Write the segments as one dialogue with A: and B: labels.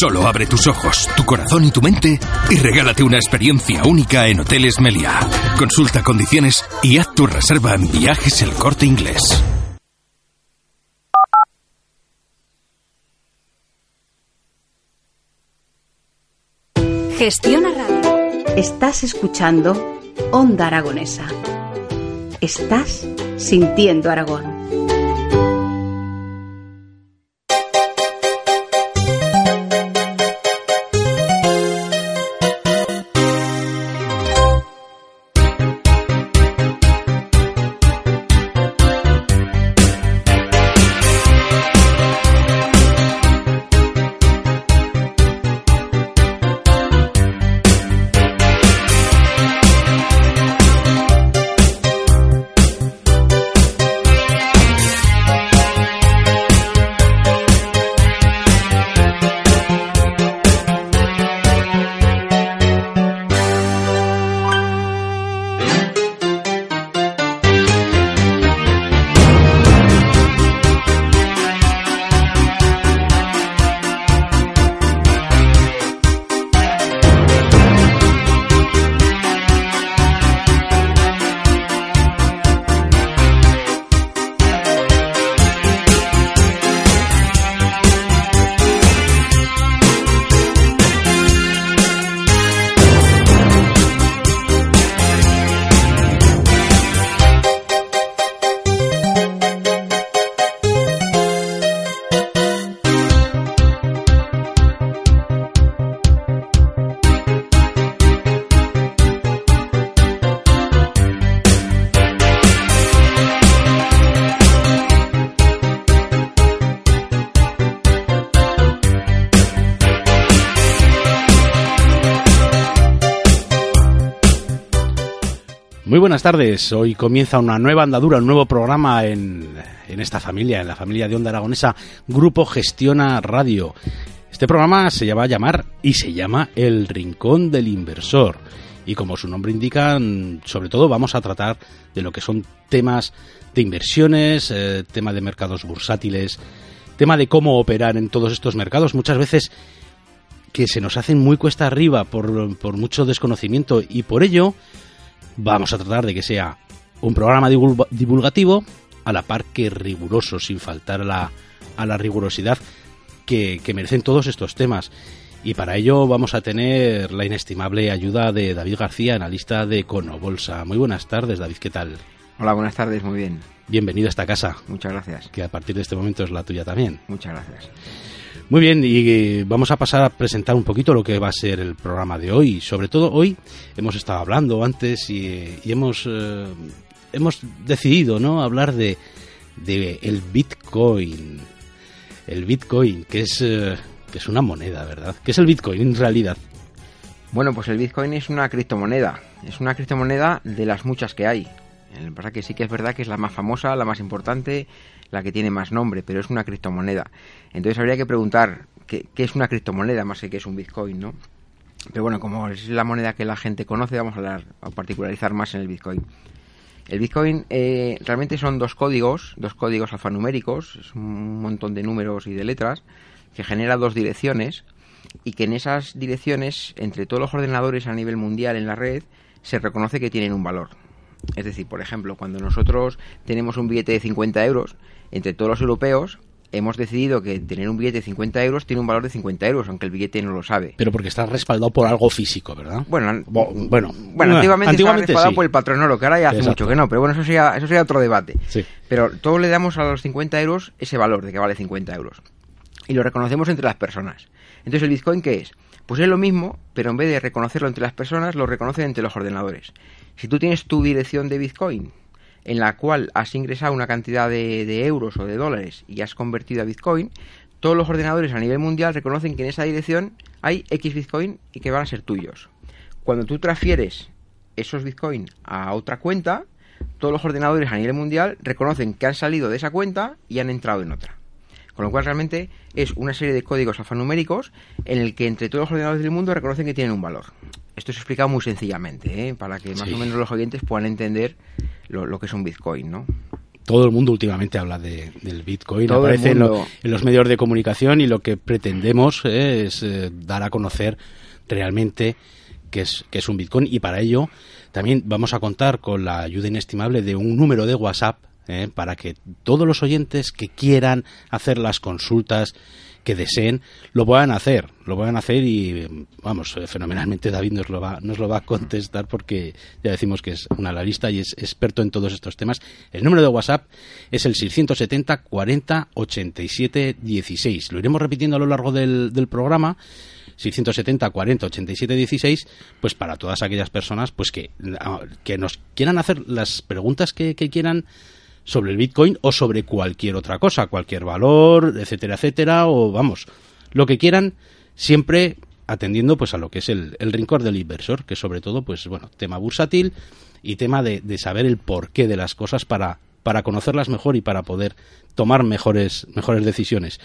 A: Solo abre tus ojos, tu corazón y tu mente y regálate una experiencia única en Hoteles Meliá. Consulta condiciones y haz tu reserva en Viajes El Corte Inglés.
B: Gestiona Radio.
C: Estás escuchando Onda Aragonesa. Estás sintiendo Aragón.
D: Muy buenas tardes. Hoy comienza una nueva andadura, un nuevo programa en, en esta familia, en la familia de Onda Aragonesa, Grupo Gestiona Radio. Este programa se llama a llamar y se llama El Rincón del Inversor. Y como su nombre indica, sobre todo vamos a tratar de lo que son temas de inversiones, eh, tema de mercados bursátiles, tema de cómo operar en todos estos mercados. Muchas veces que se nos hacen muy cuesta arriba por, por mucho desconocimiento y por ello vamos a tratar de que sea un programa divulgativo a la par que riguroso, sin faltar a la, a la rigurosidad que, que, merecen todos estos temas. Y para ello vamos a tener la inestimable ayuda de David García, analista de Conobolsa. Muy buenas tardes, David, ¿qué tal?
E: Hola, buenas tardes, muy bien.
D: Bienvenido a esta casa.
E: Muchas gracias.
D: Que a partir de este momento es la tuya también.
E: Muchas gracias.
D: Muy bien, y vamos a pasar a presentar un poquito lo que va a ser el programa de hoy. Sobre todo hoy hemos estado hablando antes y, y hemos, eh, hemos decidido ¿no? hablar de, de, el Bitcoin. El Bitcoin, que es, eh, que es una moneda, ¿verdad? ¿Qué es el Bitcoin en realidad?
E: Bueno, pues el Bitcoin es una criptomoneda. Es una criptomoneda de las muchas que hay. La verdad que sí que es verdad que es la más famosa, la más importante, la que tiene más nombre, pero es una criptomoneda. Entonces habría que preguntar qué, es una criptomoneda más que qué es un Bitcoin, ¿no? Pero bueno, como es la moneda que la gente conoce, vamos a hablar a particularizar más en el Bitcoin. El Bitcoin eh, realmente son dos códigos, dos códigos alfanuméricos, es un montón de números y de letras, que genera dos direcciones y que en esas direcciones, entre todos los ordenadores a nivel mundial en la red, se reconoce que tienen un valor. Es decir, por ejemplo, cuando nosotros tenemos un billete de 50 euros, entre todos los europeos, hemos decidido que tener un billete de 50 euros tiene un valor de 50 euros, aunque el billete no lo sabe.
D: Pero porque está respaldado por algo físico, ¿verdad?
E: Bueno,
D: bueno,
E: bueno antiguamente,
D: antiguamente
E: estaba respaldado
D: sí.
E: por el patrón oro, que ahora ya hace
D: Exacto.
E: mucho que no, pero bueno, eso sería, eso sería otro debate.
D: Sí.
E: Pero todos le damos a los 50 euros ese valor de que vale 50 euros. Y lo reconocemos entre las personas. Entonces, ¿el Bitcoin qué es? Pues es lo mismo, pero en vez de reconocerlo entre las personas, lo reconocen entre los ordenadores. Si tú tienes tu dirección de Bitcoin, en la cual has ingresado una cantidad de, de, euros o de dólares y has convertido a Bitcoin, todos los ordenadores a nivel mundial reconocen que en esa dirección hay X Bitcoin y que van a ser tuyos. Cuando tú transfieres esos Bitcoin a otra cuenta, todos los ordenadores a nivel mundial reconocen que han salido de esa cuenta y han entrado en otra. Con lo cual realmente es una serie de códigos alfanuméricos en el que entre todos los ordenadores del mundo reconocen que tienen un valor. Esto es explicado muy sencillamente, ¿eh? para que más
D: Sí.
E: o menos los oyentes puedan entender lo, lo que es un Bitcoin, ¿no?
D: todo el mundo últimamente habla de, del Bitcoin,
E: Todo
D: aparece en, lo- en los medios de comunicación y lo que pretendemos eh, es eh, dar a conocer realmente qué es, qué es un Bitcoin y para ello también vamos a contar con la ayuda inestimable de un número de WhatsApp eh, para que todos los oyentes que quieran hacer las consultas que deseen lo puedan hacer, lo puedan hacer y vamos, eh, fenomenalmente David nos lo va, nos lo va a contestar porque ya decimos que es un analista y es experto en todos estos temas. El número de WhatsApp es el 670 40 87 16. Lo iremos repitiendo a lo largo del, del programa. 670 40 87 16 pues para todas aquellas personas pues que, ah, que nos quieran hacer las preguntas que, que quieran sobre el Bitcoin o sobre cualquier otra cosa, cualquier valor, etcétera, etcétera, o vamos, lo que quieran, siempre atendiendo pues a lo que es el, el rincón del inversor, que sobre todo, pues bueno, tema bursátil y tema de, de saber el porqué de las cosas para, para conocerlas mejor y para poder tomar mejores, mejores decisiones.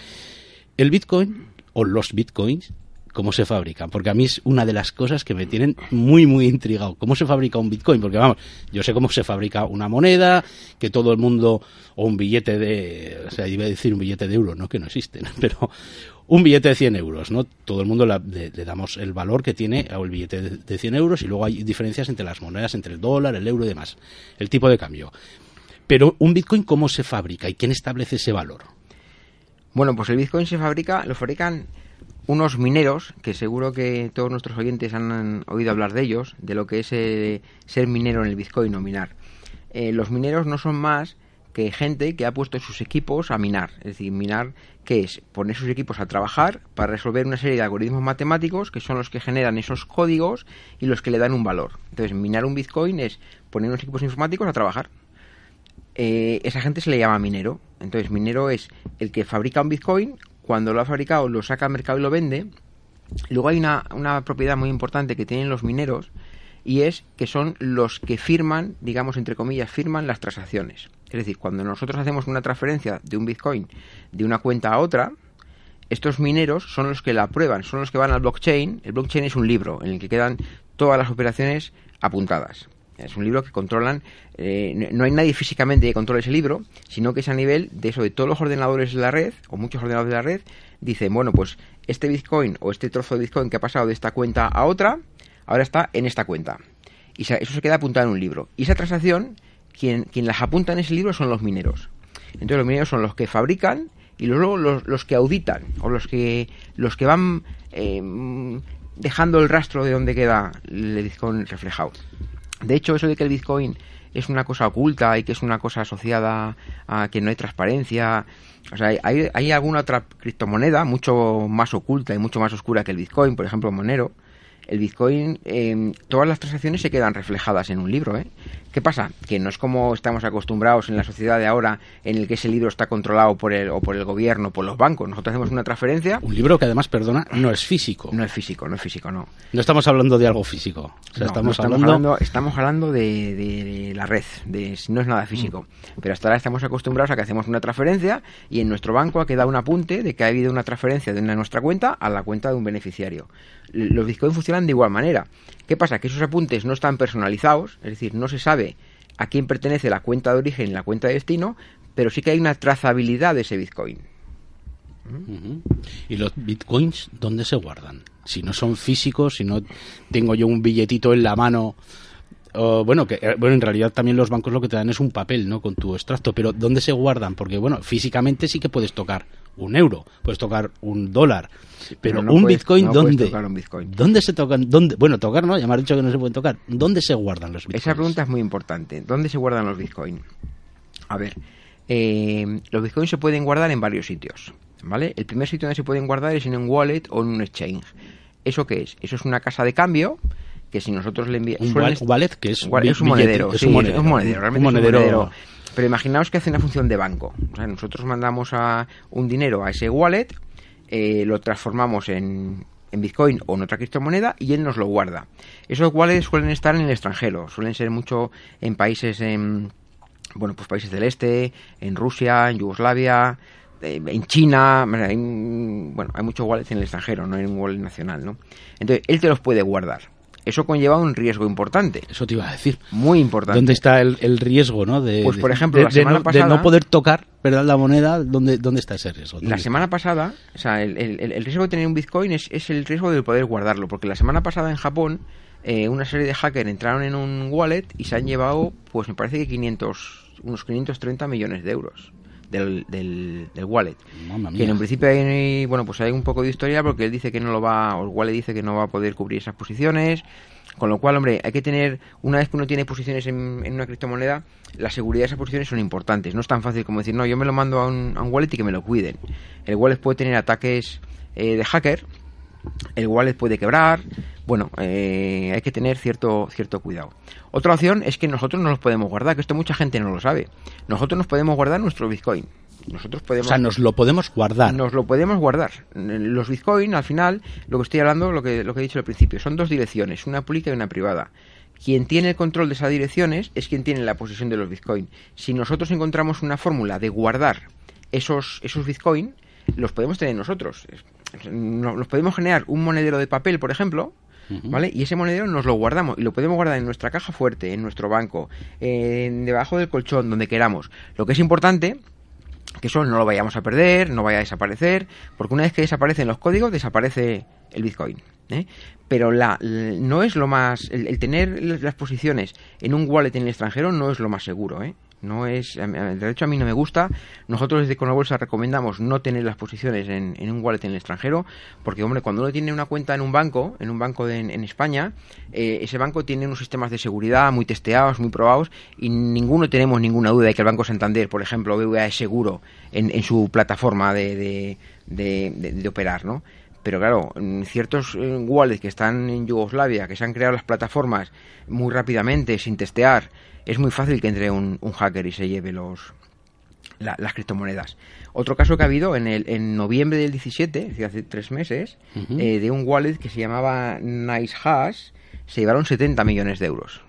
D: El Bitcoin o los Bitcoins, ¿cómo se fabrican? Porque a mí es una de las cosas que me tienen muy, muy intrigado. ¿Cómo se fabrica un Bitcoin? Porque vamos, yo sé cómo se fabrica una moneda, que todo el mundo, o un billete de, o sea, iba a decir un billete de euro, no que no existen, pero un billete de 100 euros, ¿no? Todo el mundo le damos el valor que tiene al billete de, de 100 euros y luego hay diferencias entre las monedas, entre el dólar, el euro y demás, el tipo de cambio. Pero un Bitcoin, ¿cómo se fabrica y quién establece ese valor?
E: Bueno, pues el Bitcoin se fabrica, lo fabrican unos mineros, que seguro que todos nuestros oyentes han oído hablar de ellos, de lo que es eh, ser minero en el Bitcoin o minar. Eh, los mineros no son más que gente que ha puesto sus equipos a minar. Es decir, minar, ¿qué es? Poner sus equipos a trabajar para resolver una serie de algoritmos matemáticos que son los que generan esos códigos y los que le dan un valor. Entonces, minar un Bitcoin es poner unos equipos informáticos a trabajar eh, esa gente se le llama minero. Entonces, minero es el que fabrica un Bitcoin, cuando lo ha fabricado lo saca al mercado y lo vende. Luego hay una, propiedad muy importante que tienen los mineros y es que son los que firman, digamos entre comillas, firman las transacciones. Es decir, cuando nosotros hacemos una transferencia de un Bitcoin de una cuenta a otra, estos mineros son los que la aprueban, son los que van al blockchain. El blockchain es un libro en el que quedan todas las operaciones apuntadas. Es un libro que controlan, eh, no hay nadie físicamente que controle ese libro, sino que es a nivel de eso, de todos los ordenadores de la red, o muchos ordenadores de la red, dicen, bueno, pues este Bitcoin o este trozo de Bitcoin que ha pasado de esta cuenta a otra, ahora está en esta cuenta. Y eso se queda apuntado en un libro. Y esa transacción, quien, quien las apunta en ese libro son los mineros. Entonces los mineros son los que fabrican y luego los, los que auditan, o los que, los que van eh, dejando el rastro de donde queda el Bitcoin reflejado. De hecho, eso de que el Bitcoin es una cosa oculta y que es una cosa asociada a que no hay transparencia. O sea, hay, hay alguna otra criptomoneda mucho más oculta y mucho más oscura que el Bitcoin, por ejemplo, Monero. El Bitcoin, eh, todas las transacciones se quedan reflejadas en un libro. ¿eh? ¿Qué pasa? Que no es como estamos acostumbrados en la sociedad de ahora, en el que ese libro está controlado por el, o por el gobierno, por los bancos. Nosotros hacemos una transferencia,
D: Un libro que además, perdona, no es físico.
E: no es físico, no es físico, no.
D: No estamos hablando de algo físico. O sea,
E: No,
D: estamos,
E: no estamos
D: hablando,
E: hablando, estamos hablando de, de- de la red, de, no es nada físico. Pero hasta ahora estamos acostumbrados a que hacemos una transferencia y en nuestro banco ha quedado un apunte de que ha habido una transferencia de una nuestra cuenta a la cuenta de un beneficiario. Los bitcoins funcionan de igual manera. ¿Qué pasa? Que esos apuntes no están personalizados, es decir, no se sabe a quién pertenece la cuenta de origen y la cuenta de destino, pero sí que hay una trazabilidad de ese bitcoin.
D: ¿Y los bitcoins dónde se guardan? Si no son físicos, si no tengo yo un billetito en la mano. Bueno, que eh, bueno, en realidad también los bancos lo que te dan es un papel, ¿no? Con tu extracto, pero ¿dónde se guardan? Porque bueno, físicamente sí que puedes tocar un euro, puedes tocar un dólar, pero,
E: pero no
D: un
E: puedes-
D: bitcoin
E: no
D: ¿dónde?
E: tocar un bitcoin.
D: ¿Dónde se tocan? ¿Dónde? Bueno, tocar, ¿no? Ya me has dicho que no se pueden tocar. ¿Dónde se guardan los bitcoins?
E: Esa pregunta es muy importante. ¿Dónde se guardan los bitcoins? A ver, eh, los bitcoins se pueden guardar en varios sitios, ¿vale? El primer sitio donde se pueden guardar es en un wallet o en un exchange. ¿Eso qué es? Eso es una casa de cambio que si nosotros le enviamos...
D: Un wal- wallet que es,
E: un monedero,
D: es
E: sí,
D: un monedero,
E: es un monedero,
D: un
E: realmente es un
D: monedero-.
E: Pero imaginaos que hace una función de banco. O sea, nosotros mandamos a un dinero a ese wallet, eh, lo transformamos en, en Bitcoin o en otra criptomoneda y él nos lo guarda. Esos wallets suelen estar en el extranjero, suelen ser mucho en países en bueno, pues países del este, en Rusia, en Yugoslavia, eh, en China, hay, bueno, hay muchos wallets en el extranjero, no hay un wallet nacional, ¿no? Entonces, él te los puede guardar. Eso conlleva un riesgo importante.
D: Eso te iba a decir.
E: Muy importante.
D: ¿Dónde está el, el riesgo, no? De,
E: Pues, por ejemplo,
D: de,
E: la
D: de
E: semana
D: no,
E: pasada-
D: de no poder tocar ¿verdad? la moneda, ¿dónde, ¿dónde está ese riesgo?
E: La
D: ¿Dónde
E: semana pasada, o sea, el, el- el riesgo de tener un Bitcoin es, es el riesgo de poder guardarlo, porque la semana pasada en Japón eh, una serie de hackers entraron en un wallet y se han llevado, pues me parece que 500, unos 530 millones de euros del, del, del wallet. Que en un principio hay, bueno, pues hay un poco de historia porque él dice que no lo va, o el wallet dice que no va a poder cubrir esas posiciones, con lo cual, hombre, hay que tener, una vez que uno tiene posiciones en, en una criptomoneda, la seguridad de esas posiciones son importantes. No es tan fácil como decir, no, yo me lo mando a un, a un wallet y que me lo cuiden. El wallet puede tener ataques eh, de hacker, el wallet puede quebrar, bueno, eh, hay que tener cierto, cierto cuidado. Otra opción es que nosotros no los podemos guardar, que esto mucha gente no lo sabe. Nosotros nos podemos guardar nuestro Bitcoin. Nosotros
D: O
E: podemos
D: sea, nos lo podemos guardar.
E: nos lo podemos guardar. Los Bitcoin, al final, lo que estoy hablando, lo que, lo que he dicho al principio, son dos direcciones, una pública y una privada. Quien tiene el control de esas direcciones es quien tiene la posesión de los Bitcoin. Si nosotros encontramos una fórmula de guardar esos, esos Bitcoin, los podemos tener nosotros. Nos podemos generar un monedero de papel, por ejemplo, ¿vale? Y ese monedero nos lo guardamos y lo podemos guardar en nuestra caja fuerte, en nuestro banco, en debajo del colchón, donde queramos. Lo que es importante que eso no lo vayamos a perder, no vaya a desaparecer, porque una vez que desaparecen los códigos, desaparece el Bitcoin. ¿eh? Pero la, no es lo más. El, el tener las posiciones en un wallet en el extranjero no es lo más seguro. ¿eh? No es, de hecho, a mí no me gusta. Nosotros desde Con la Bolsa recomendamos no tener las posiciones en, en un wallet en el extranjero, porque, hombre, cuando uno tiene una cuenta en un banco, en un banco de- en, en España, eh, ese banco tiene unos sistemas de seguridad muy testeados, muy probados, y ninguno tenemos ninguna duda de que el Banco Santander, por ejemplo, BVA es seguro en, en su plataforma de- de- de operar, ¿no? Pero claro, ciertos eh, wallets que están en Yugoslavia, que se han creado las plataformas muy rápidamente, sin testear, es muy fácil que entre un, un hacker y se lleve los, la- las criptomonedas. Otro caso que ha habido en, el, en noviembre del 17, es decir, hace tres meses, eh, de un wallet que se llamaba NiceHash, se llevaron 70 millones de euros.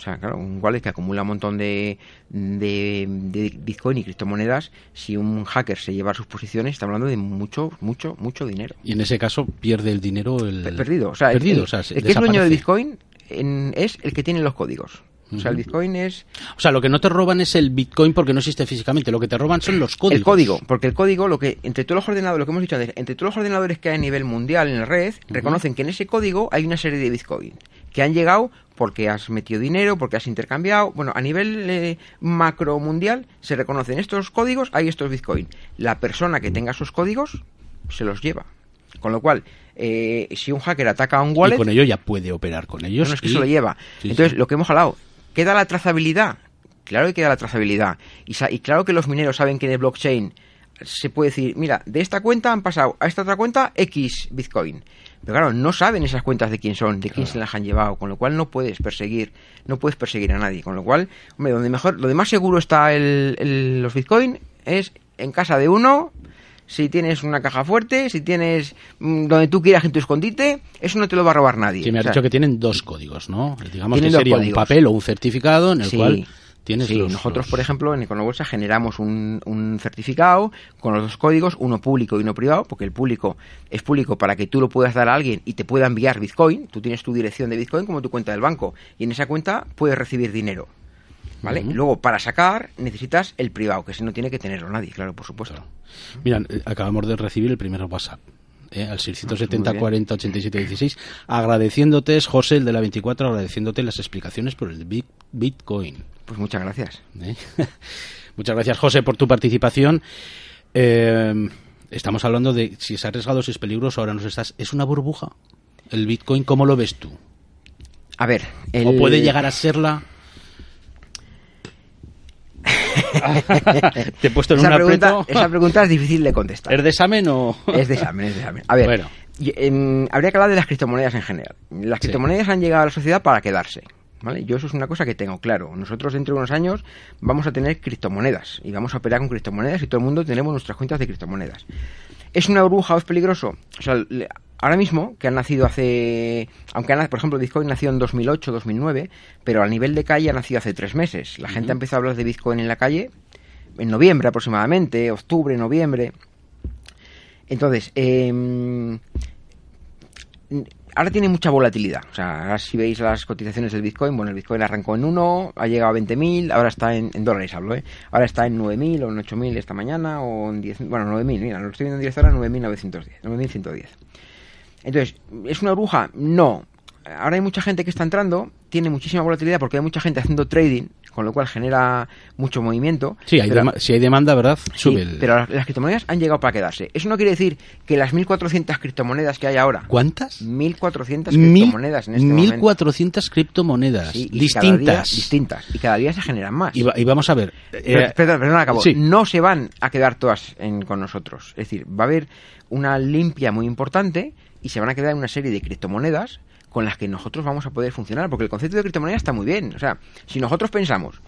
E: O sea, claro, un wallet que acumula un montón de, de, de Bitcoin y criptomonedas. Si un hacker se lleva sus posiciones, está hablando de mucho, mucho, mucho dinero.
D: Y en ese caso pierde el dinero el...
E: Pe- Perdido. O sea,
D: perdido,
E: el,
D: o sea, se-
E: el que es dueño de. Bitcoin en- es el que tiene los códigos. O sea, el. Bitcoin es
D: O sea, lo que no te roban es el Bitcoin porque no existe físicamente. Lo que te roban son los códigos.
E: El código, porque el código, lo que entre todos los ordenadores, lo que hemos dicho antes, entre todos los ordenadores que hay a nivel mundial en la red, reconocen que en ese código hay una serie de Bitcoin que han llegado porque has metido dinero, porque has intercambiado. Bueno, a nivel eh, macro mundial se reconocen estos códigos, hay estos Bitcoin. La persona que tenga esos códigos se los lleva. Con lo cual, eh, si un hacker ataca a un wallet,
D: Y con ello ya puede operar con ellos.
E: no, no, es que
D: y-
E: se lo lleva.
D: Sí,
E: Entonces,
D: sí.
E: lo que hemos hablado, ¿queda la trazabilidad? Claro que queda la trazabilidad. Y, y claro que los mineros saben que en el blockchain se puede decir, mira, de esta cuenta han pasado a esta otra cuenta X Bitcoin. Pero claro, no saben esas cuentas de quién son, de quién se las han llevado, con lo cual no puedes perseguir, no puedes perseguir a nadie. Con lo cual, hombre, donde mejor, donde más seguro está el, el- los Bitcoin es en casa de uno, si tienes una caja fuerte, si tienes mm, donde tú quieras en tu escondite, eso no te lo va a robar nadie.
D: Que me has
E: O sea,
D: dicho que tienen dos códigos, ¿no? Digamos que sería un papel o un certificado en el
E: Sí,
D: cual tienes
E: sí,
D: los...
E: nosotros,
D: los-
E: por ejemplo, en Econobolsa generamos un, un certificado con los dos códigos, uno público y uno privado, porque el público es público para que tú lo puedas dar a alguien y te pueda enviar Bitcoin. Tú tienes tu dirección de Bitcoin como tu cuenta del banco y en esa cuenta puedes recibir dinero. ¿Vale?
D: Ujú.
E: Luego, para sacar, necesitas el privado, que ese no tiene que tenerlo nadie, claro, por supuesto.
D: Mira, eh, acabamos de recibir el primer WhatsApp. eh, al 670
E: Muy bien.
D: 40 87 16 agradeciéndote es José el de la 24 agradeciéndote las explicaciones por el Bit- Bitcoin
E: Pues muchas gracias.
D: ¿eh? muchas gracias José por tu participación Eh, estamos hablando de si es arriesgado si es peligroso ahora nos estás es una burbuja el Bitcoin cómo lo ves tú
E: A ver, el...
D: o puede llegar a serla te he puesto en
E: esa
D: un
E: pregunta, esa pregunta es difícil de contestar.
D: ¿Es de examen o...?
E: Es de examen, es de examen. A ver,
D: Bueno.
E: y, em, habría que hablar de las criptomonedas en general. Las
D: Sí.
E: criptomonedas han llegado a la sociedad para quedarse. ¿Vale? Yo eso es una cosa que tengo claro. Nosotros dentro de unos años vamos a tener criptomonedas y vamos a operar con criptomonedas y todo el mundo tenemos nuestras cuentas de criptomonedas. ¿Es una burbuja o es peligroso? O sea, ahora mismo, que han nacido hace... Aunque, han- por ejemplo, Bitcoin nació en 2008, 2009, pero a nivel de calle ha nacido hace tres meses. La gente ha empezado a hablar de Bitcoin en la calle en noviembre aproximadamente, octubre, noviembre. Entonces, em, ahora tiene mucha volatilidad. O sea, ahora si veis las cotizaciones del Bitcoin, bueno, el Bitcoin arrancó en 1, ha llegado a 20.000, ahora está en, en, dólares, hablo, ¿eh? Ahora está en 9.000 o en 8.000 esta mañana o en 10, bueno, 9.000, mira, lo estoy viendo en 10 horas, 9.910, 9.110. Entonces, ¿es una bruja? No. Ahora hay mucha gente que está entrando, tiene muchísima volatilidad porque hay mucha gente haciendo trading, con lo cual genera mucho movimiento.
D: Sí, hay
E: pero,
D: si hay demanda, ¿verdad? Sube
E: sí,
D: el...
E: Pero las, las, criptomonedas han llegado para quedarse. Eso no quiere decir que las 1.400 criptomonedas que hay ahora...
D: ¿Cuántas?
E: 1.400 criptomonedas en este
D: 1400 criptomonedas
E: sí,
D: distintas.
E: Día, distintas. Y cada día se generan más.
D: Y, y vamos a ver...
E: Eh, perdón, perdón, acabo. Sí. No se van a quedar todas en, con nosotros. Es decir, va a haber una limpia muy importante y se van a quedar una serie de criptomonedas con las que nosotros vamos a poder funcionar, porque el concepto de criptomoneda está muy bien. O sea, si nosotros pensamos,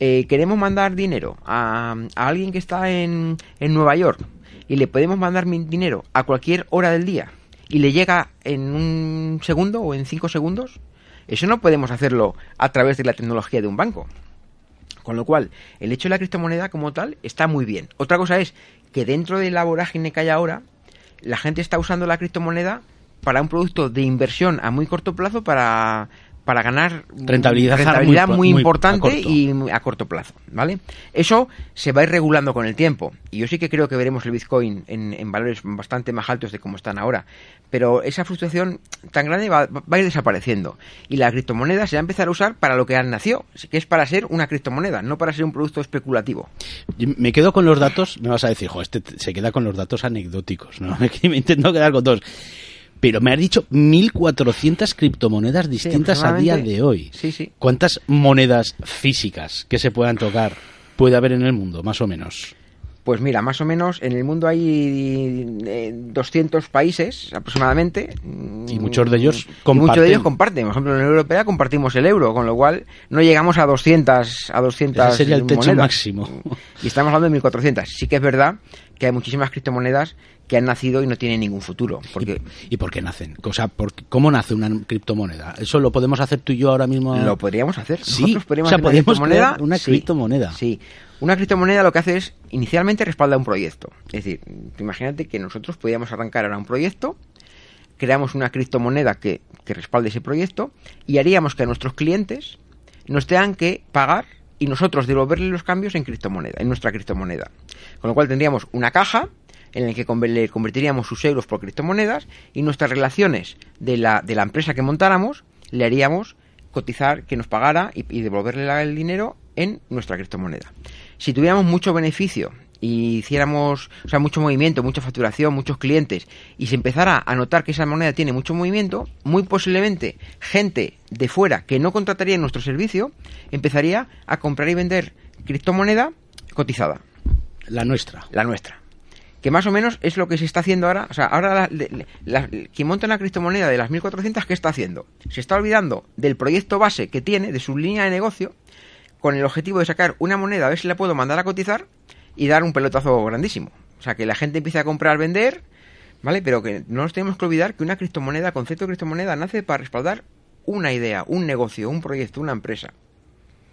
E: eh, queremos mandar dinero a, a alguien que está en, en, Nueva York y le podemos mandar dinero a cualquier hora del día y le llega en un segundo o en cinco segundos, eso no podemos hacerlo a través de la tecnología de un banco. Con lo cual, el hecho de la criptomoneda como tal está muy bien. Otra cosa es que dentro de la vorágine que hay ahora, la gente está usando la criptomoneda para un producto de inversión a muy corto plazo para, para ganar
D: rentabilidad,
E: rentabilidad muy, muy,
D: muy
E: importante
D: a
E: y a corto plazo, ¿vale? Eso se va a ir regulando con el tiempo y yo sí que creo que veremos el Bitcoin en, en valores bastante más altos de como están ahora, pero esa fluctuación tan grande va, va, a ir desapareciendo y la criptomoneda se va a empezar a usar para lo que han nació, que es para ser una criptomoneda, no para ser un producto especulativo.
D: Yo me quedo con los datos, me vas a decir, jo, este se queda con los datos anecdóticos, ¿no? me intento quedar con todos. Pero me has dicho 1.400 criptomonedas distintas
E: sí,
D: a día de hoy.
E: Sí, sí.
D: ¿Cuántas monedas físicas que se puedan tocar puede haber en el mundo, más o menos?
E: Pues mira, más o menos en el mundo hay eh, 200 países aproximadamente.
D: Y muchos de ellos
E: comparten. Y muchos de ellos comparten. Por ejemplo, en la Unión Europea compartimos el euro, con lo cual no llegamos a 200 a 200
D: Ese sería el techo
E: monedas.
D: máximo.
E: Y estamos hablando de 1400. Sí que es verdad que hay muchísimas criptomonedas que han nacido y no tienen ningún futuro. Porque...
D: ¿Y, ¿Y, por qué nacen? O sea, ¿por, ¿cómo nace una criptomoneda? ¿Eso lo podemos hacer tú y yo ahora mismo?
E: Lo podríamos hacer.
D: Sí,
E: Nosotros podríamos
D: o sea,
E: hacer una criptomoneda.
D: una
E: sí,
D: criptomoneda.
E: Sí. Una criptomoneda lo que hace es, inicialmente respalda un proyecto. Es decir, imagínate que nosotros podíamos arrancar ahora un proyecto, creamos una criptomoneda que, que respalde ese proyecto y haríamos que a nuestros clientes nos tengan que pagar y nosotros devolverle los cambios en criptomoneda, en nuestra criptomoneda. Con lo cual tendríamos una caja en la que le convertiríamos sus euros por criptomonedas y nuestras relaciones de la, de la empresa que montáramos le haríamos cotizar que nos pagara y, y devolverle el dinero en nuestra criptomoneda. Si tuviéramos mucho beneficio y hiciéramos, o sea, mucho movimiento, mucha facturación, muchos clientes, y se empezara a notar que esa moneda tiene mucho movimiento, muy posiblemente gente de fuera que no contrataría nuestro servicio empezaría a comprar y vender criptomoneda cotizada.
D: La nuestra.
E: La nuestra. Que más o menos es lo que se está haciendo ahora. O sea, ahora la, la, la, quien monta una criptomoneda de las 1400, ¿qué está haciendo? Se está olvidando del proyecto base que tiene, de su línea de negocio, con el objetivo de sacar una moneda, a ver si la puedo mandar a cotizar y dar un pelotazo grandísimo. O sea, que la gente empiece a comprar, vender, ¿vale? Pero que no nos tenemos que olvidar que una criptomoneda, concepto de criptomoneda, nace para respaldar una idea, un negocio, un proyecto, una empresa.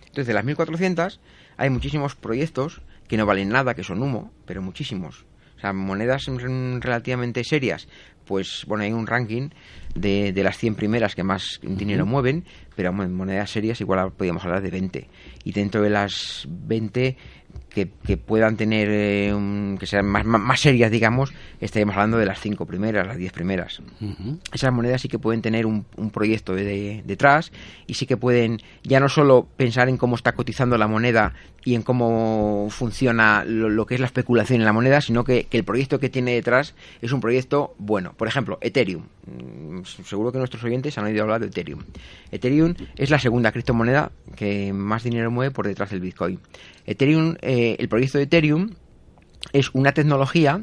E: Entonces, de las 1400 hay muchísimos proyectos que no valen nada, que son humo, pero muchísimos. O sea, monedas relativamente serias, pues bueno, hay un ranking de, de las 100 primeras que más dinero uh -huh. mueven, pero bueno, monedas serias igual podríamos hablar de 20. Y dentro de las 20 que, que puedan tener, eh, un, que sean más, más, más, serias, digamos, estaríamos hablando de las 5 primeras, las 10 primeras. Uh -huh. Esas monedas sí que pueden tener un, un proyecto de, de, detrás y sí que pueden ya no solo pensar en cómo está cotizando la moneda y en cómo funciona lo, lo que es la especulación en la moneda, sino que, que, el proyecto que tiene detrás es un proyecto bueno. Por ejemplo, Ethereum. Seguro que nuestros oyentes han oído hablar de Ethereum. Ethereum es la segunda criptomoneda que más dinero mueve por detrás del Bitcoin. Ethereum, eh, el proyecto de Ethereum es una tecnología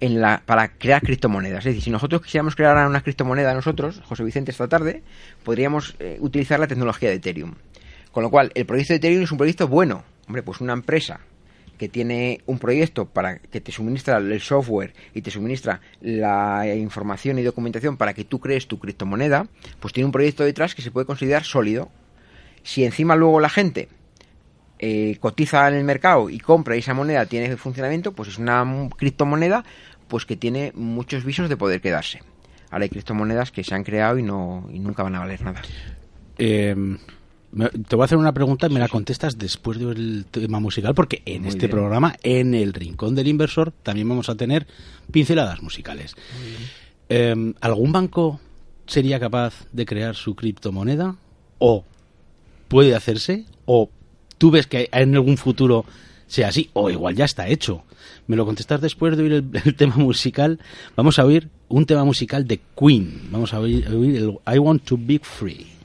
E: en la, para crear criptomonedas. Es decir, si nosotros quisiéramos crear una criptomoneda nosotros, José Vicente, esta tarde, podríamos eh, utilizar la tecnología de Ethereum. Con lo cual, el proyecto de Ethereum es un proyecto bueno. Hombre, pues una empresa que tiene un proyecto para que te suministra el software y te suministra la información y documentación para que tú crees tu criptomoneda, pues tiene un proyecto detrás que se puede considerar sólido. Si encima luego la gente eh, cotiza en el mercado y compra y esa moneda tiene funcionamiento, pues es una criptomoneda pues que tiene muchos visos de poder quedarse. Ahora hay criptomonedas que se han creado y, no, y nunca van a valer nada.
F: Eh, te voy a hacer una pregunta y me la contestas después del tema musical, porque en este programa, en el Rincón del Inversor, también vamos a tener pinceladas musicales. Eh, ¿Algún banco sería capaz de crear su criptomoneda? ¿O puede hacerse? ¿O tú ves que en algún futuro sea así? ¿O igual ya está hecho? Me lo contestas después de oír el, tema musical. Vamos a oír un tema musical de Queen. Vamos a oír, oír el I Want to Be Free.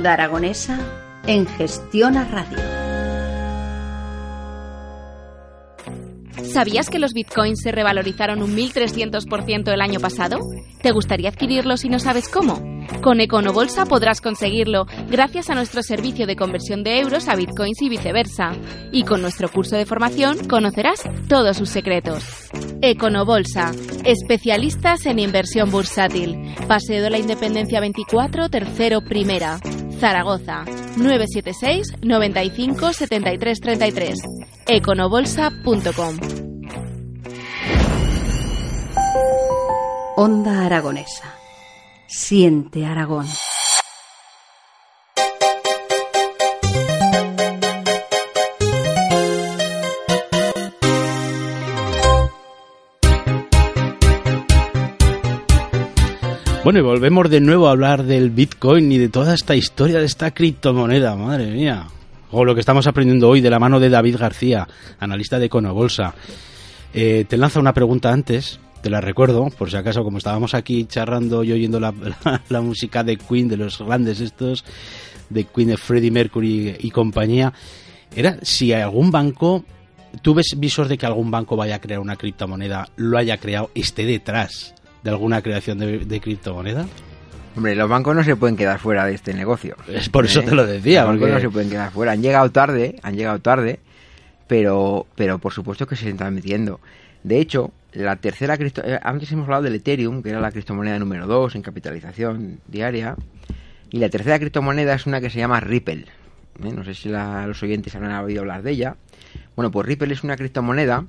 C: Onda Aragonesa en Gestión a Radio.
B: ¿Sabías que los bitcoins se revalorizaron un 1.300% el año pasado? ¿Te gustaría adquirirlos y no sabes cómo? Con Econobolsa podrás conseguirlo gracias a nuestro servicio de conversión de euros a bitcoins y viceversa. Y con nuestro curso de formación conocerás todos sus secretos. Econobolsa, especialistas en inversión bursátil. Paseo de la Independencia 24, tercero primera. Zaragoza, 976 95 73 33. Econobolsa.com.
C: Onda Aragonesa. Siente Aragón.
F: Bueno, y volvemos de nuevo a hablar del Bitcoin y de toda esta historia de esta criptomoneda, madre mía. O lo que estamos aprendiendo hoy de la mano de David García, analista de Econobolsa. Eh, te lanzo una pregunta antes, te la recuerdo, por si acaso, como estábamos aquí charrando y oyendo la, música de Queen, de los grandes estos,
D: de Queen of Freddie Mercury y compañía, era si algún banco, tú ves visos de que algún banco vaya a crear una criptomoneda, lo haya creado, esté detrás de alguna creación de, criptomoneda.
E: Hombre, los bancos no se pueden quedar fuera de este negocio.
D: Es por eso ¿eh? te lo decía.
E: Los bancos no se pueden quedar fuera. Han llegado tarde, han llegado tarde, pero, pero por supuesto que se están metiendo. De hecho, la tercera cripto... Eh, antes hemos hablado del Ethereum, que era la criptomoneda número 2 en capitalización diaria. Y la tercera criptomoneda es una que se llama Ripple. ¿eh? No sé si los oyentes habrán oído hablar de ella. Bueno, pues Ripple es una criptomoneda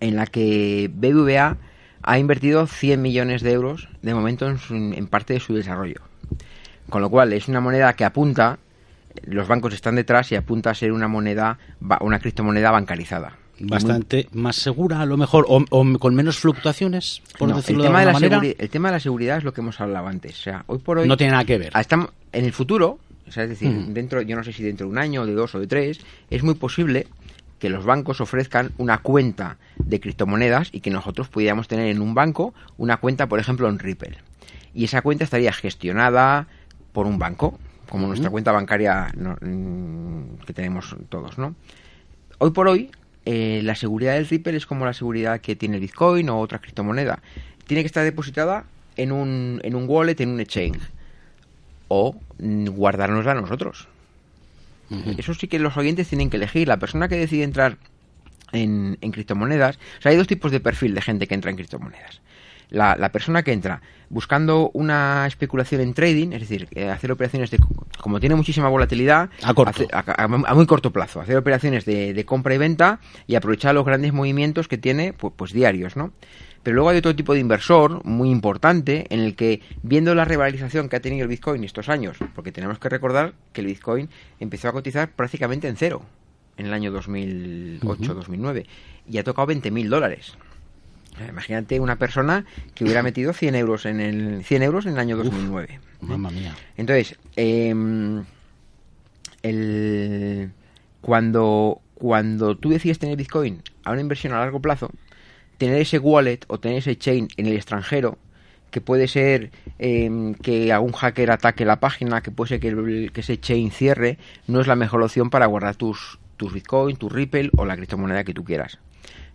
E: en la que BBVA ha invertido 100 millones de euros de momento en, parte de su desarrollo. Con lo cual es una moneda que apunta, los bancos están detrás y apunta a ser una moneda, una criptomoneda bancarizada
D: bastante más segura, a lo mejor, o, con menos fluctuaciones, por decirlo
E: el tema
D: de,
E: la
D: manera.
E: El tema de la seguridad es lo que hemos hablado antes. O sea, hoy por hoy.
D: No tiene nada que ver.
E: en el futuro, o sea, es decir, dentro, yo no sé si dentro de un año, de dos o de tres, es muy posible que los bancos ofrezcan una cuenta de criptomonedas y que nosotros pudiéramos tener en un banco una cuenta, por ejemplo, en Ripple. Y esa cuenta estaría gestionada por un banco, como nuestra cuenta bancaria mm, que tenemos todos, ¿no? Hoy por hoy, eh, la seguridad del Ripple es como la seguridad que tiene el Bitcoin o otra criptomoneda. Tiene que estar depositada en un, en un wallet, en un exchange. O guardárnosla Eso sí que los oyentes tienen que elegir. La persona que decide entrar en, en criptomonedas. O sea, hay dos tipos de perfil de gente que entra en criptomonedas la, persona que entra buscando una especulación en trading, es decir, eh, hacer operaciones de, como tiene muchísima volatilidad,
D: a,
E: muy corto plazo, hacer operaciones de, compra y venta y aprovechar los grandes movimientos que tiene, pues, pues, diarios, ¿no? Pero luego hay otro tipo de inversor muy importante en el que, viendo la revalorización que ha tenido el Bitcoin estos años, porque tenemos que recordar que el Bitcoin empezó a cotizar prácticamente en cero en el año 2008-2009 y ha tocado 20.000 dólares. Imagínate una persona que hubiera metido 100 euros en el 100 euros en el año 2009.
D: mamma mía.
E: Entonces, em, el, cuando, cuando tú decides tener Bitcoin a una inversión a largo plazo, tener ese wallet o tener ese chain en el extranjero, que puede ser eh, que algún hacker ataque la página, que puede ser que, que, ese chain cierre, no es la mejor opción para guardar tus, tus Bitcoin, tu Ripple o la criptomoneda que tú quieras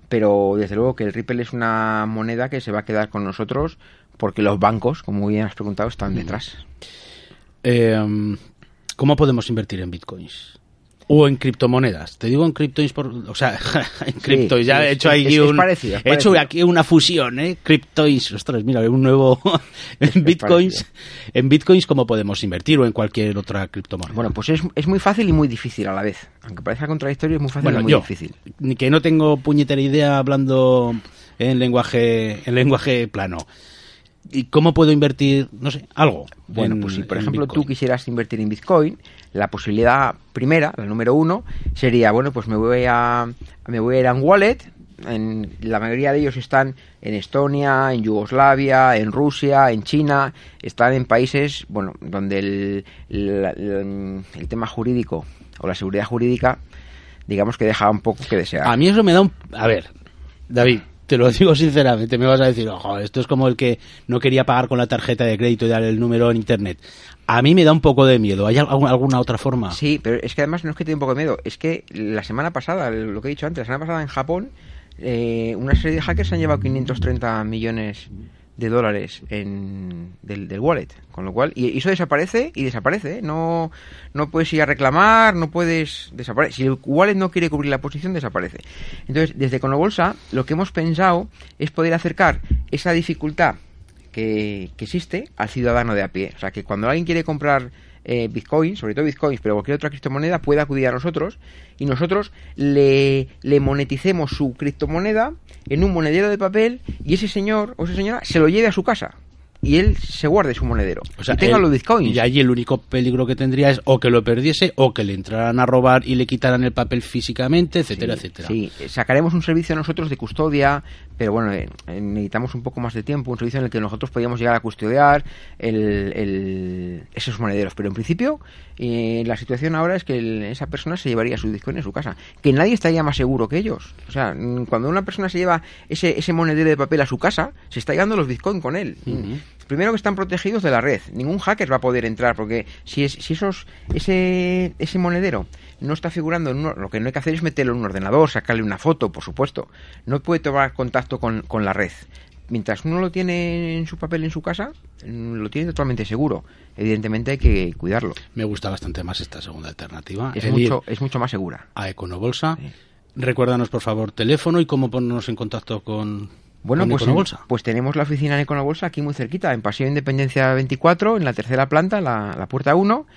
E: pero desde luego que el Ripple es una moneda que se va a quedar con nosotros porque los bancos, como bien has preguntado, están detrás.
D: Em, ¿Cómo podemos invertir en bitcoins? O en criptomonedas. Te digo en criptoins por, o sea, en criptoins. ya he hecho ahí un, he hecho aquí una fusión, ¿eh? Criptoins. Ostras, mira, un nuevo en bitcoins. En bitcoins cómo podemos invertir o en cualquier otra criptomoneda.
E: Bueno, pues es, es muy fácil y muy difícil a la vez. Aunque parezca contradictorio, es muy fácil y muy difícil.
D: Ni que no tengo puñetera idea hablando en lenguaje en lenguaje plano. ¿Y cómo puedo invertir, no sé, algo?
E: Bueno, pues si por ejemplo tú quisieras invertir en Bitcoin, la posibilidad primera, la número uno, sería, bueno, pues me voy a, me voy a ir a un wallet, en, la mayoría de ellos están en Estonia, en Yugoslavia, en Rusia, en China, están en países, bueno, donde el, el, tema jurídico o la seguridad jurídica, digamos que deja un poco que desear.
D: A mí eso me da un... A ver, David, te lo digo sinceramente, me vas a decir, ojo, esto es como el que no quería pagar con la tarjeta de crédito y dar el número en internet. A mí me da un poco de miedo. ¿Hay alguna otra forma?
E: Sí, pero es que además no es que te un poco de miedo, es que la semana pasada, lo que he dicho antes, la semana pasada en Japón, eh, una serie de hackers han llevado 530 millones de dólares en, del, wallet. Con lo cual, y eso desaparece y desaparece. ¿eh? No, no puedes ir a reclamar, no puedes desaparecer. Si el wallet no quiere cubrir la posición, desaparece. Entonces, desde Conobolsa, lo que hemos pensado es poder acercar esa dificultad que, que existe al ciudadano de a pie. O sea, que cuando alguien quiere comprar eh, Bitcoin, sobre todo Bitcoins, pero cualquier otra criptomoneda, puede acudir a nosotros y nosotros le, le moneticemos su criptomoneda en un monedero de papel y ese señor o esa señora se lo lleve a su casa y él se guarde su monedero. O sea, y tenga los bitcoins.
D: Y allí el único peligro que tendría es o que lo perdiese o que le entraran a robar y le quitaran el papel físicamente, etcétera, etcétera.
E: Sí, sacaremos un servicio nosotros de custodia, pero bueno, eh, necesitamos un poco más de tiempo, un servicio en el que nosotros podíamos llegar a custodiar el, esos monederos. Pero en principio, eh, la situación ahora es que esa persona se llevaría su bitcoin en su casa. Que nadie estaría más seguro que ellos. O sea, cuando una persona se lleva ese, ese monedero de papel a su casa, se está llevando los bitcoins con él. primero que están protegidos de la red. Ningún hacker va a poder entrar porque si, es, si esos, ese, ese monedero no está figurando en uno, lo que no hay que hacer es meterlo en un ordenador, sacarle una foto, por supuesto. No puede tomar contacto con, con la red mientras uno lo tiene en su papel en su casa, lo tiene totalmente seguro. Evidentemente hay que cuidarlo.
D: Me gusta bastante más esta segunda alternativa.
E: Es, mucho, es mucho más segura.
D: A Econobolsa. Recuérdanos, por favor, teléfono y cómo ponernos en contacto con,
E: bueno, pues, Econobolsa. pues tenemos la oficina en Econobolsa aquí muy cerquita, en Paseo Independencia 24, en la tercera planta, la, la puerta 1.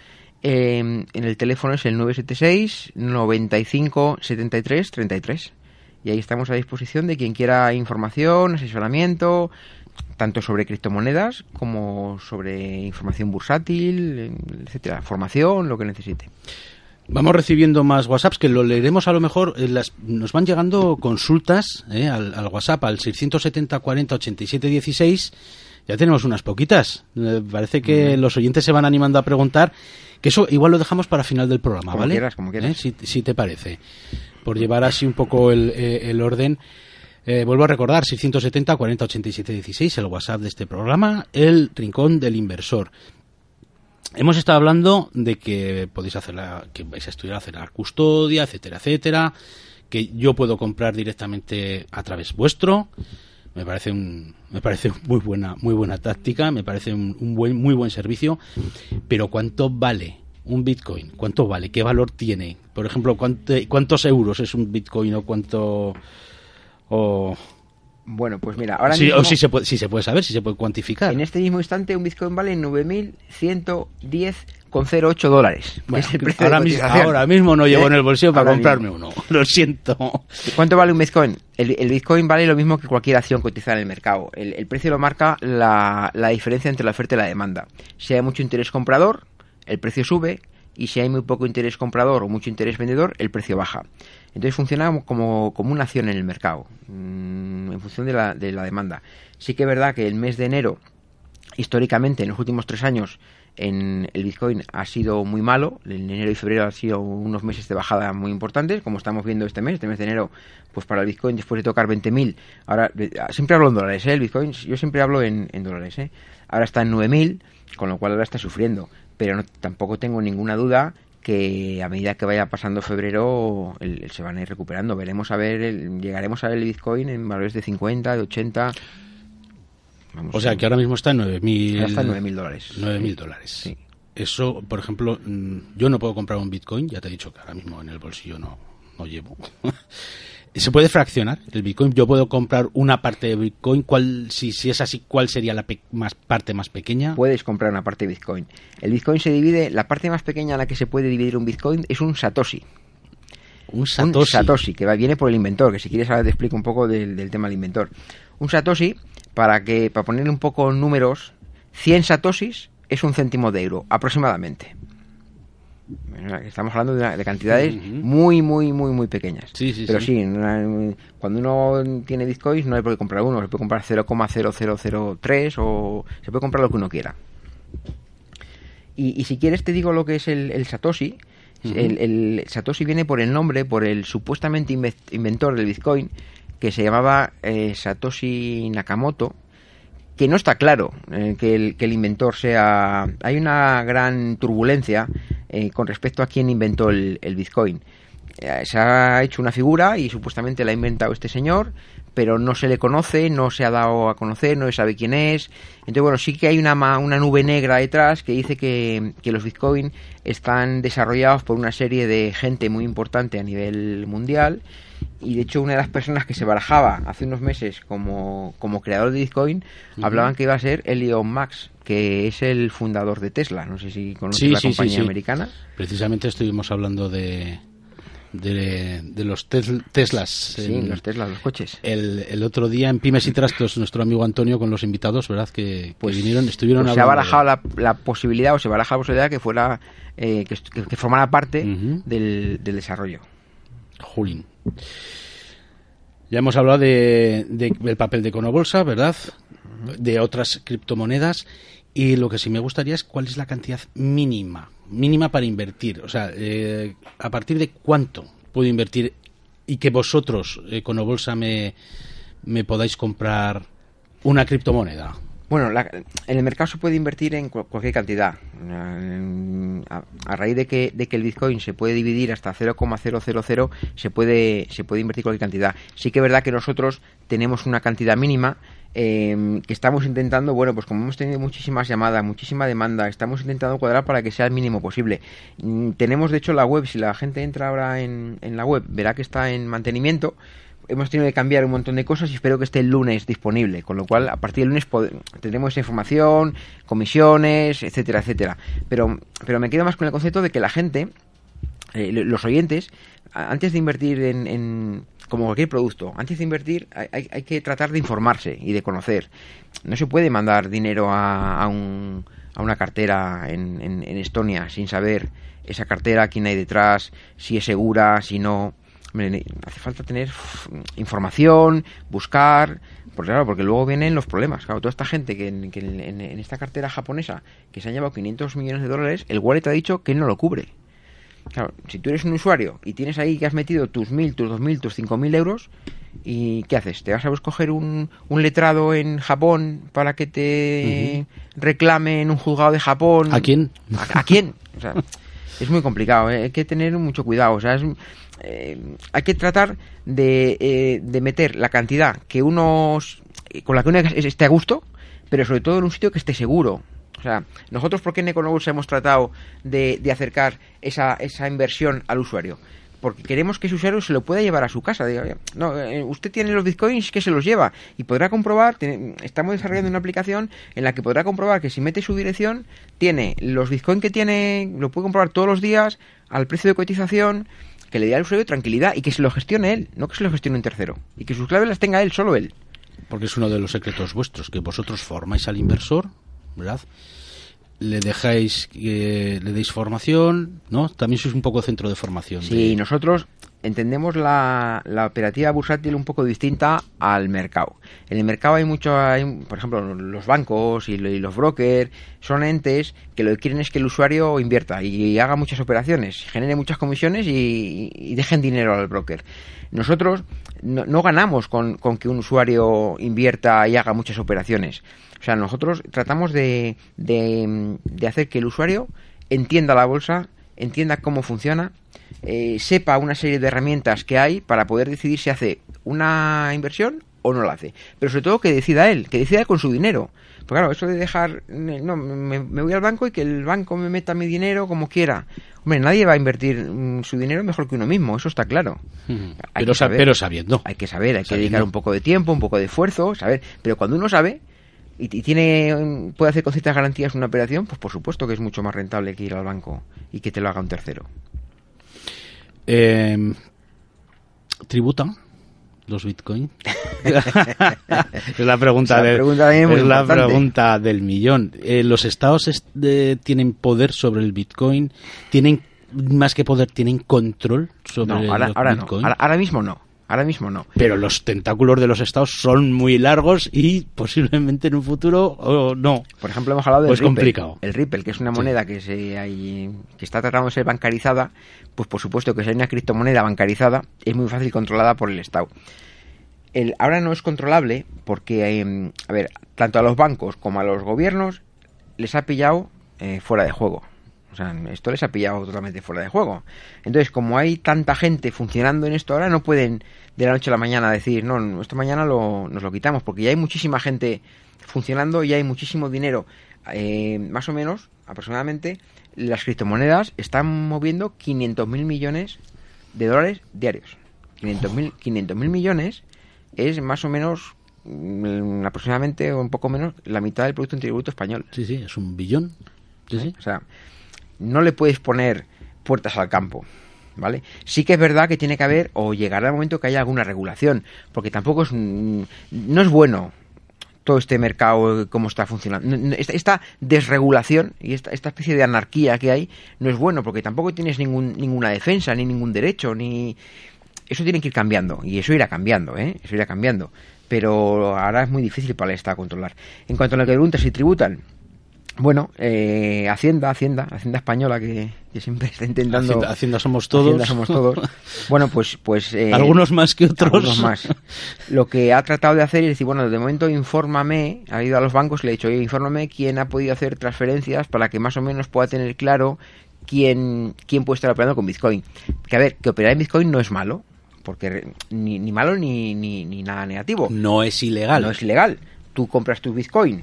E: Eh, en el teléfono es el 976 95 73 33 y ahí estamos a disposición de quien quiera información, asesoramiento, tanto sobre criptomonedas como sobre información bursátil, etcétera, formación, lo que necesite.
D: Vamos recibiendo más WhatsApps que lo leeremos a lo mejor. Eh, las, nos van llegando consultas eh, al, WhatsApp al 670 40 87 16. Ya tenemos unas poquitas. Parece que los oyentes se van animando a preguntar. Que eso igual lo dejamos para final del programa,
E: como
D: ¿vale?
E: Quieras, como quieras.
D: Si, si te parece por llevar así un poco el, eh, orden. Eh, vuelvo a recordar, 670 40 87 16, el WhatsApp de este programa, el Rincón del Inversor. Hemos estado hablando de que podéis hacer la, que vais a estudiar hacer la custodia, etcétera, etcétera, que yo puedo comprar directamente a través vuestro. Me parece un, me parece muy buena, muy buena táctica, me parece un, un buen, muy buen servicio. Pero ¿cuánto vale un Bitcoin? ¿Cuánto vale? ¿Qué valor tiene? Por ejemplo, ¿cuántos euros es un Bitcoin o cuánto... O...
E: Bueno, pues mira, ahora
D: sí, mismo... O si se, puede, si se puede saber, si se puede cuantificar.
E: En este mismo instante un Bitcoin vale 9.110,08 dólares.
D: ahora, mismo, ahora, mismo, no llevo en el bolsillo para comprarme uno. Lo siento.
E: ¿Cuánto vale un Bitcoin? El, Bitcoin vale lo mismo que cualquier acción cotizada en el mercado. El, el precio lo marca la, la diferencia entre la oferta y la demanda. Si hay mucho interés comprador, el precio sube y si hay muy poco interés comprador o mucho interés vendedor, el precio baja. Entonces funciona como, como una acción en el mercado, mm, en función de la, de la demanda. Sí que es verdad que el mes de enero, históricamente, en los últimos tres años, en el Bitcoin ha sido muy malo. En enero y febrero han sido unos meses de bajada muy importantes, como estamos viendo este mes. Este mes de enero, pues para el Bitcoin, después de tocar 20.000, ahora siempre hablo en dólares, ¿eh? el Bitcoin, yo siempre hablo en, dólares. ¿eh? Ahora está en 9.000, con lo cual ahora está sufriendo pero tampoco tengo ninguna duda que a medida que vaya pasando febrero se van a ir recuperando. Veremos a ver, llegaremos a ver el Bitcoin en valores de 50, de 80.
D: O sea, que ahora mismo está en 9.000
E: está en 9.000 dólares.
D: 9.000 dólares. Sí. Eso, por ejemplo, mm, yo no puedo comprar un Bitcoin, ya te he dicho que ahora mismo en el bolsillo no, no llevo. ¿Se puede fraccionar el Bitcoin? Yo puedo comprar una parte de Bitcoin. ¿Cuál, si, si es así, ¿cuál sería la más, parte más pequeña?
E: Puedes comprar una parte de Bitcoin. El Bitcoin se divide, la parte más pequeña en la que se puede dividir un Bitcoin es un Satoshi.
D: Un Satoshi. Un
E: Satoshi, que viene por el inventor, que si quieres ahora te explico un poco del, tema del inventor. Un Satoshi, para que para ponerle un poco números, 100 Satoshis es un céntimo de euro, aproximadamente. Estamos hablando de, cantidades muy, muy, muy, muy pequeñas. Pero sí, cuando uno tiene bitcoins no hay por qué comprar uno, se puede comprar 0,0003 o se puede comprar lo que uno quiera. Y, si quieres te digo lo que es el, Satoshi. el, Satoshi viene por el nombre, por el supuestamente inventor del bitcoin, que se llamaba eh, Satoshi Nakamoto, que no está claro eh, que, el, el, inventor sea... Hay una gran turbulencia eh, con respecto a quién inventó el, Bitcoin. Eh, se ha hecho una figura y supuestamente la ha inventado este señor, pero no se le conoce, no se ha dado a conocer, no se sabe quién es. Entonces, bueno, sí que hay una, una nube negra detrás que dice que, que los Bitcoin están desarrollados por una serie de gente muy importante a nivel mundial y de hecho una de las personas que se barajaba hace unos meses como, como creador de Bitcoin hablaban que iba a ser Elon Max que es el fundador de Tesla. No sé si conoces la compañía americana.
D: Precisamente estuvimos hablando de de, los Teslas
E: sí los Teslas los coches.
D: el, el, otro día en Pymes y Trastos nuestro amigo Antonio con los invitados verdad que,
E: pues,
D: vinieron estuvieron
E: pues se ha barajado la, la, posibilidad o se baraja la posibilidad que fuera eh, que, formara parte del, del desarrollo.
D: Julín ya hemos hablado de, del papel de Conobolsa, ¿verdad? De otras criptomonedas. Y lo que sí me gustaría es cuál es la cantidad mínima, mínima para invertir. O sea, eh, a partir de cuánto puedo invertir y que vosotros, eh, Conobolsa, me, me podáis comprar una criptomoneda.
E: Bueno, en el mercado se puede invertir en cualquier cantidad. A, raíz de que, de que el Bitcoin se puede dividir hasta 0,000, se puede, se puede invertir cualquier cantidad. Sí que es verdad que nosotros tenemos una cantidad mínima eh, que estamos intentando, bueno, pues como hemos tenido muchísimas llamadas, muchísima demanda, estamos intentando cuadrar para que sea el mínimo posible. Mm, tenemos, de hecho, la web, si la gente entra ahora en, en la web, verá que está en mantenimiento hemos tenido que cambiar un montón de cosas y espero que esté el lunes disponible, con lo cual a partir del lunes tendremos esa información, comisiones, etcétera, etcétera. Pero, pero me quedo más con el concepto de que la gente, eh, los oyentes, antes de invertir en, como cualquier producto, antes de invertir hay, hay, que tratar de informarse y de conocer. No se puede mandar dinero a, a, un, a una cartera en, en, en Estonia sin saber esa cartera, quién hay detrás, si es segura, si no hace falta tener información, buscar, porque claro, porque luego vienen los problemas. Claro, toda esta gente que, en, esta cartera japonesa que se han llevado 500 millones de dólares, el wallet ha dicho que no lo cubre. Claro, si tú eres un usuario y tienes ahí que has metido tus 1.000, tus 2.000, tus 5.000 euros, ¿y qué haces? ¿Te vas a escoger un, un letrado en Japón para que te reclame en un juzgado de Japón?
D: ¿A quién?
E: ¿A, quién? O sea, es muy complicado, ¿eh? hay que tener mucho cuidado. O sea, es, eh, hay que tratar de, eh, de, meter la cantidad que uno con la que uno esté a gusto, pero sobre todo en un sitio que esté seguro. O sea, nosotros, ¿por qué en Economus hemos tratado de, de acercar esa, esa inversión al usuario? porque queremos que ese usuario se lo pueda llevar a su casa. no, eh, usted tiene los bitcoins que se los lleva y podrá comprobar, estamos desarrollando una aplicación en la que podrá comprobar que si mete su dirección, tiene los bitcoins que tiene, lo puede comprobar todos los días al precio de cotización que le dé al usuario tranquilidad y que se lo gestione él, no que se lo gestione un tercero. Y que sus claves las tenga él, solo él.
D: Porque es uno de los secretos vuestros, que vosotros formáis al inversor, ¿verdad? Le dejáis que le deis formación, ¿no? También sois un poco centro de formación.
E: Sí, nosotros entendemos la, la, operativa bursátil un poco distinta al mercado. En el mercado hay mucho, por ejemplo, los bancos y, los brokers son entes que lo que quieren es que el usuario invierta y, haga muchas operaciones, genere muchas comisiones y, dejen dinero al broker. Nosotros no, ganamos con, con, que un usuario invierta y haga muchas operaciones. O sea, nosotros tratamos de, de hacer que el usuario entienda la bolsa, entienda cómo funciona, eh, sepa una serie de herramientas que hay para poder decidir si hace una inversión o no la hace. Pero sobre todo que decida él, que decida él con su dinero. Porque claro, eso de dejar, no, me, voy al banco y que el banco me meta mi dinero como quiera. Hombre, nadie va a invertir mm, su dinero mejor que uno mismo, eso está claro.
D: pero, pero, sabiendo.
E: Hay que saber, hay que dedicar un poco de tiempo, un poco de esfuerzo, saber. Pero cuando uno sabe, y, tiene puede hacer con ciertas garantías una operación, pues por supuesto que es mucho más rentable que ir al banco y que te lo haga un tercero.
D: Eh, ¿Tributan los bitcoins? es la pregunta, la pregunta del millón. Eh, ¿Los estados tienen poder sobre el bitcoin? ¿Tienen más que poder, tienen control sobre
E: no, ahora,
D: ahora
E: No. ahora mismo no. Ahora mismo no.
D: Pero los tentáculos de los estados son muy largos y posiblemente en un futuro no.
E: Por ejemplo, hemos hablado del
D: pues complicado.
E: El Ripple, que es una moneda que, se hay, que está tratando de ser bancarizada, pues por supuesto que si hay una criptomoneda bancarizada es muy fácil controlada por el Estado. El, ahora no es controlable porque, em, a ver, tanto a los bancos como a los gobiernos les ha pillado eh, fuera de juego. O sea, esto les ha pillado totalmente fuera de juego. Entonces, como hay tanta gente funcionando en esto ahora, no pueden de la noche a la mañana decir, no, esto mañana lo, nos lo quitamos, porque ya hay muchísima gente funcionando y hay muchísimo dinero. Eh, más o menos, aproximadamente, las criptomonedas están moviendo 500 mil millones de dólares diarios. 500 mil 500 millones es más o menos mm, aproximadamente o un poco menos la mitad del Producto Interior Bruto español.
D: Sí, sí, es un billón. Sí, sí.
E: O sea, no le puedes poner puertas al campo. ¿Vale? Sí que es verdad que tiene que haber o llegará el momento que haya alguna regulación, porque tampoco es no es bueno todo este mercado cómo está funcionando. Esta, desregulación y esta, esta, especie de anarquía que hay no es bueno porque tampoco tienes ningún, ninguna defensa ni ningún derecho ni eso tiene que ir cambiando y eso irá cambiando, ¿eh? Eso irá cambiando, pero ahora es muy difícil para el Estado controlar. En cuanto a lo que preguntas si tributan, bueno, eh, Hacienda, Hacienda, Hacienda española que, siempre está intentando.
G: Hacienda, somos todos.
E: Hacienda somos todos. bueno, pues, pues.
G: Eh, algunos más que otros.
E: Algunos más. Lo que ha tratado de hacer es decir, bueno, de momento infórmame, ha ido a los bancos y le ha dicho, oye, infórmame quién ha podido hacer transferencias para que más o menos pueda tener claro quién, quién puede estar operando con Bitcoin. Que a ver, que operar en Bitcoin no es malo, porque ni, ni malo ni, ni, ni nada negativo.
G: No es ilegal.
E: No es ilegal. Tú compras tu Bitcoin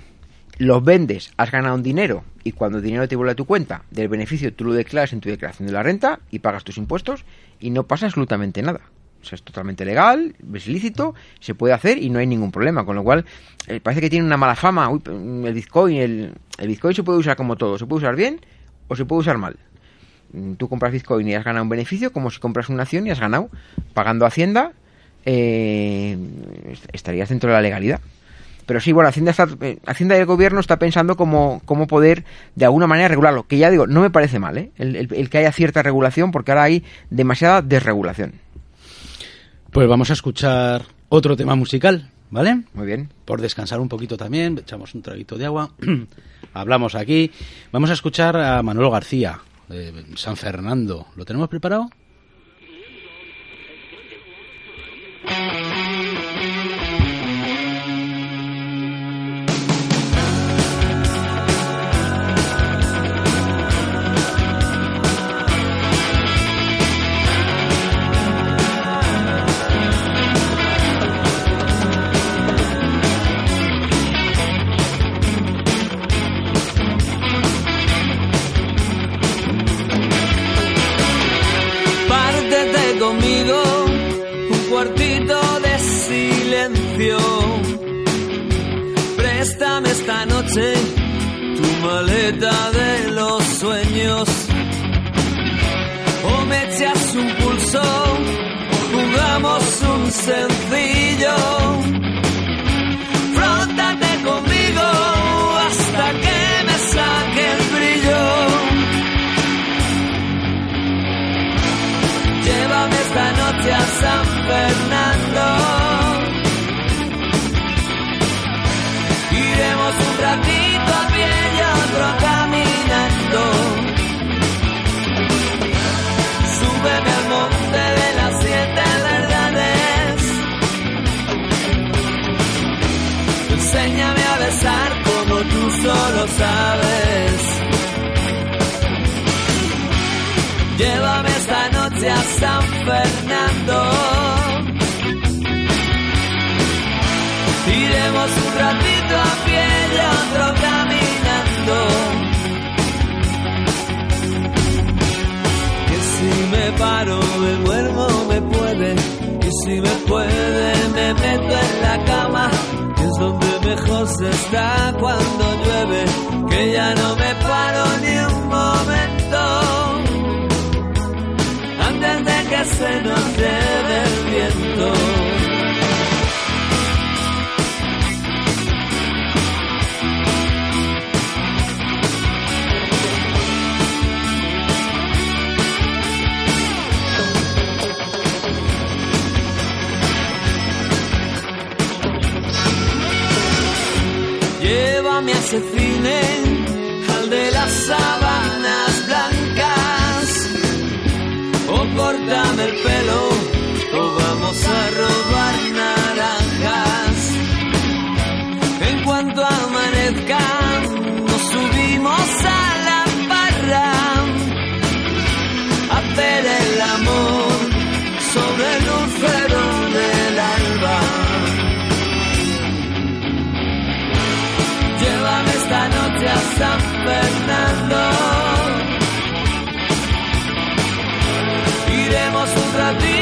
E: los vendes, has ganado un dinero y cuando el dinero te vuelve a tu cuenta, del beneficio tú lo declaras en tu declaración de la renta y pagas tus impuestos y no pasa absolutamente nada. O sea, es totalmente legal, es lícito, se puede hacer y no hay ningún problema. Con lo cual, eh, parece que tiene una mala fama. el Bitcoin, el, el Bitcoin se puede usar como todo. Se puede usar bien o se puede usar mal. Mm, tú compras Bitcoin y has ganado un beneficio, como si compras una acción y has ganado. Pagando Hacienda, eh, estarías dentro de la legalidad. Pero sí, bueno, Hacienda, está, eh, Hacienda y el gobierno está pensando cómo, cómo poder de alguna manera regularlo. Que ya digo, no me parece mal, ¿eh? el, que haya cierta regulación, porque ahora hay demasiada desregulación.
G: Pues vamos a escuchar otro tema musical, ¿vale?
E: Muy bien.
G: Por descansar un poquito también, echamos un traguito de agua, hablamos aquí. Vamos a escuchar a Manuel García, de San Fernando. ¿Lo tenemos preparado? cuartito de silencio. Préstame esta noche tu maleta de los sueños. O me echas un pulso, o jugamos un sencillo. Fróntate conmigo hasta que me saque el brillo. Llévame esta noche a San Fernando. Iremos un ratito a pie y otro caminando. Súbeme al monte de las siete verdades. Enséñame a besar como tú solo sabes. Llévame esta noche a San Fernando. otro caminando. Que si me paro, me vuelvo, me puede. Y si me puede, me meto en la cama. Que es donde mejor se está cuando llueve. Que ya no me paro ni un momento. Antes de que se nos lleve el viento. se ciñen al de las sábanas blancas. O córtame el pelo o vamos a robarnos. San Fernando. Iremos un ratito.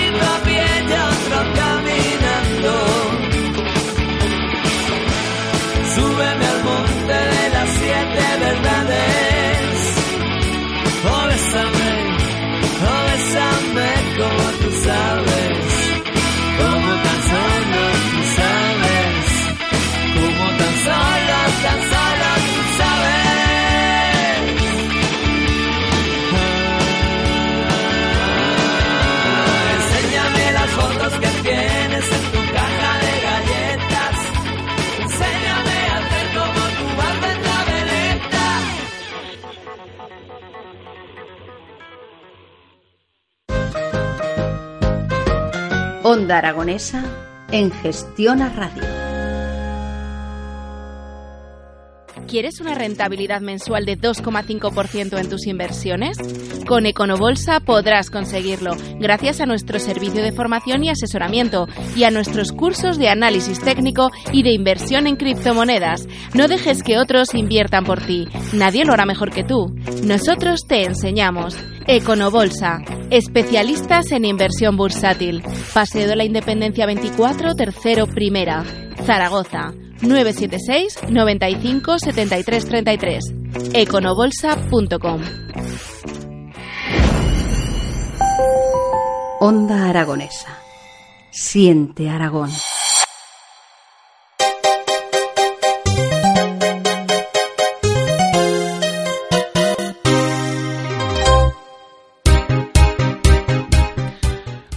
C: Onda Aragonesa en Gestión a Radio.
B: ¿Quieres una rentabilidad mensual de 2,5% en tus inversiones? Con Econobolsa podrás conseguirlo gracias a nuestro servicio de formación y asesoramiento y a nuestros cursos de análisis técnico y de inversión en criptomonedas. No dejes que otros inviertan por ti. Nadie lo hará mejor que tú. Nosotros te enseñamos. Econobolsa, especialistas en inversión bursátil. Paseo de la Independencia 24, tercero primera. Zaragoza. 976 95 73 33 econobolsa.com
C: Onda Aragonesa. Siente Aragón.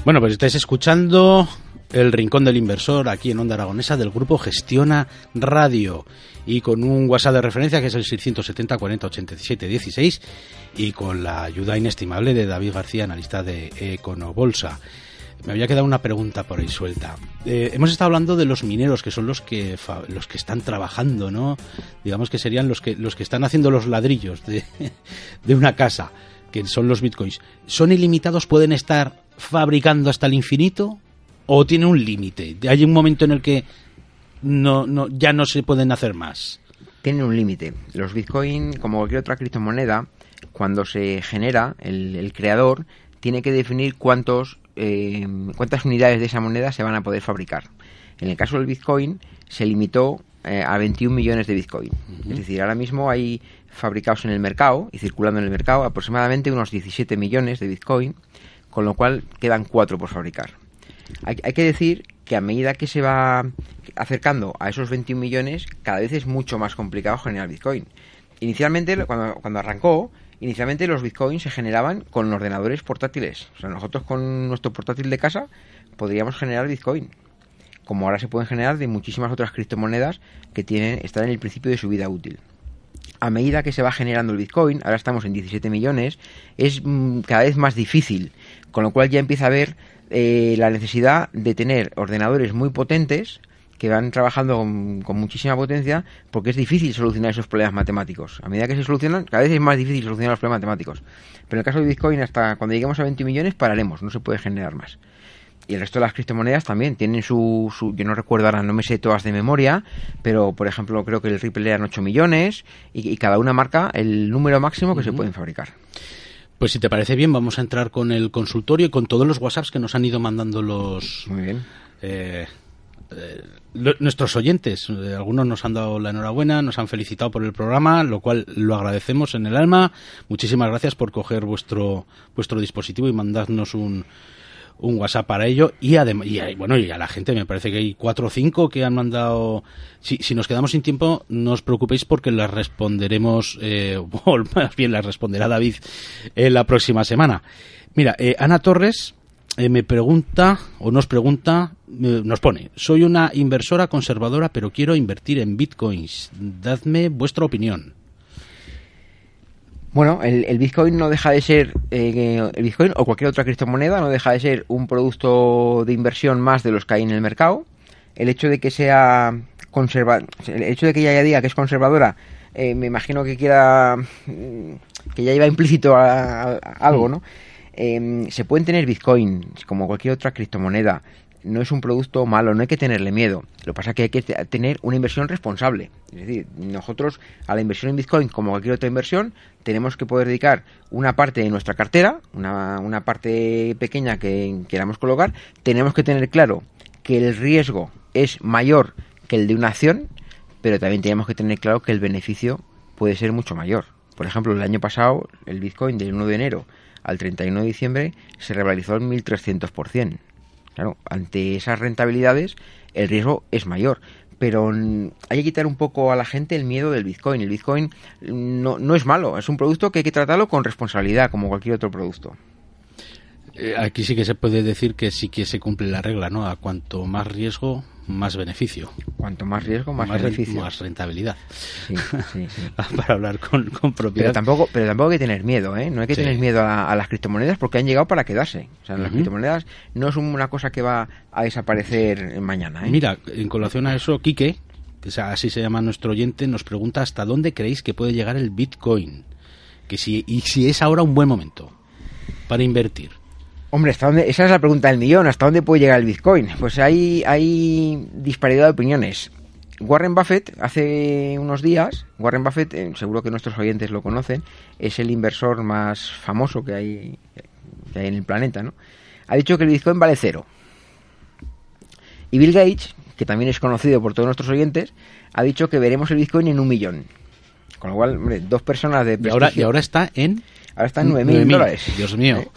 D: Bueno, pues estáis escuchando el Rincón del Inversor aquí en Onda Aragonesa del grupo Gestiona Radio y con un WhatsApp de referencia que es el 670 40 87 16 y con la ayuda inestimable de David García, analista de Econobolsa. Me había quedado una pregunta por ahí suelta. Eh, hemos estado hablando de los mineros, que son los que los que están trabajando, ¿no? Digamos que serían los que los que están haciendo los ladrillos de, de una casa, que son los bitcoins. ¿Son ilimitados? ¿Pueden estar fabricando hasta el infinito? ¿O tiene un límite? ¿Hay un momento en el que no, no, ya no se pueden hacer más?
E: Tiene un límite. Los bitcoins, como cualquier otra criptomoneda, cuando se genera, el, el creador tiene que definir cuántos eh, cuántas unidades de esa moneda se van a poder fabricar. En el caso del Bitcoin se limitó eh, a 21 millones de Bitcoin. Es decir, ahora mismo hay fabricados en el mercado y circulando en el mercado aproximadamente unos 17 millones de Bitcoin, con lo cual quedan 4 por fabricar. Hay, hay que decir que a medida que se va acercando a esos 21 millones, cada vez es mucho más complicado generar Bitcoin. Inicialmente, cuando, cuando arrancó, Inicialmente los bitcoins se generaban con ordenadores portátiles. O sea, nosotros con nuestro portátil de casa podríamos generar bitcoin. Como ahora se pueden generar de muchísimas otras criptomonedas que tienen, están en el principio de su vida útil. A medida que se va generando el bitcoin, ahora estamos en 17 millones, es mm, cada vez más difícil. Con lo cual ya empieza a haber eh, la necesidad de tener ordenadores muy potentes que van trabajando con, muchísima potencia porque es difícil solucionar esos problemas matemáticos. A medida que se solucionan, cada vez es más difícil solucionar los problemas matemáticos. Pero en el caso de Bitcoin, hasta cuando lleguemos a 20 millones, pararemos, no se puede generar más. Y el resto de las criptomonedas también tienen su, yo no recuerdo ahora, no me sé todas de memoria, pero por ejemplo creo que el Ripple eran 8 millones y, cada una marca el número máximo que se pueden fabricar.
D: Pues si te parece bien, vamos a entrar con el consultorio y con todos los WhatsApps que nos han ido mandando los...
E: Muy bien.
D: Eh, eh, nuestros oyentes, eh, algunos nos han dado la enhorabuena, nos han felicitado por el programa, lo cual lo agradecemos en el alma. Muchísimas gracias por coger vuestro vuestro dispositivo y mandarnos un, un WhatsApp para ello y además y, bueno y a la gente me parece que hay cuatro o cinco que han mandado si, si nos quedamos sin tiempo no os preocupéis porque las responderemos eh, o más bien las responderá David en la próxima semana mira eh, Ana Torres eh, me pregunta o nos pregunta, eh, nos pone, soy una inversora conservadora pero quiero invertir en bitcoins. Dadme vuestra opinión.
E: Bueno, el, Bitcoin no deja de ser, eh, el Bitcoin o cualquier otra criptomoneda no deja de ser un producto de inversión más de los que hay en el mercado. El hecho de que sea conserva, el hecho de que ella diga que es conservadora, me imagino que quiera, mm, que ya lleva implícito algo, ¿no? Em, se pueden tener Bitcoin como cualquier otra criptomoneda. No es un producto malo, no hay que tenerle miedo. Lo que pasa es que hay que tener una inversión responsable. Es decir, nosotros a la inversión en Bitcoin, como cualquier otra inversión, tenemos que poder dedicar una parte de nuestra cartera, una, una parte pequeña que queramos colocar. Tenemos que tener claro que el riesgo es mayor que el de una acción, pero también tenemos que tener claro que el beneficio puede ser mucho mayor. Por ejemplo, el año pasado, el Bitcoin del 1 de enero al 31 de diciembre se revalorizó el 1.300%. Claro, ante esas rentabilidades el riesgo es mayor. Pero hay que quitar un poco a la gente el miedo del Bitcoin. El Bitcoin no, no es malo, es un producto que hay que tratarlo con responsabilidad, como cualquier otro producto.
D: Eh, aquí sí que se puede decir que sí que se cumple la regla, ¿no? A cuanto más riesgo, más beneficio.
E: Cuanto más riesgo, más, beneficio.
D: Más rentabilidad.
E: Sí, sí, sí.
D: Para hablar con, con propiedad.
E: Pero tampoco, pero tampoco hay que tener miedo, ¿eh? No hay que tener miedo a, a las criptomonedas porque han llegado para quedarse. O sea, las criptomonedas no es una cosa que va a desaparecer mañana, ¿eh?
D: Mira, en colación a eso, Quique, que es- así se llama nuestro oyente, nos pregunta hasta dónde creéis que puede llegar el Bitcoin. Que si, y si es ahora un buen momento para invertir.
E: Hombre, ¿hasta dónde? Esa es la pregunta del millón. ¿Hasta dónde puede llegar el Bitcoin? Pues hay, hay disparidad de opiniones. Warren Buffett, hace unos días, Warren Buffett, eh, seguro que nuestros oyentes lo conocen, es el inversor más famoso que hay, que hay en el planeta, ¿no? Ha dicho que el Bitcoin vale cero. Y Bill Gates, que también es conocido por todos nuestros oyentes, ha dicho que veremos el Bitcoin en un millón. Con lo cual, hombre, dos personas de
D: Y ahora, y ahora está en
E: ahora están en 9.000
D: 9.000.
E: dólares.
D: Dios mío.
E: ¿Eh?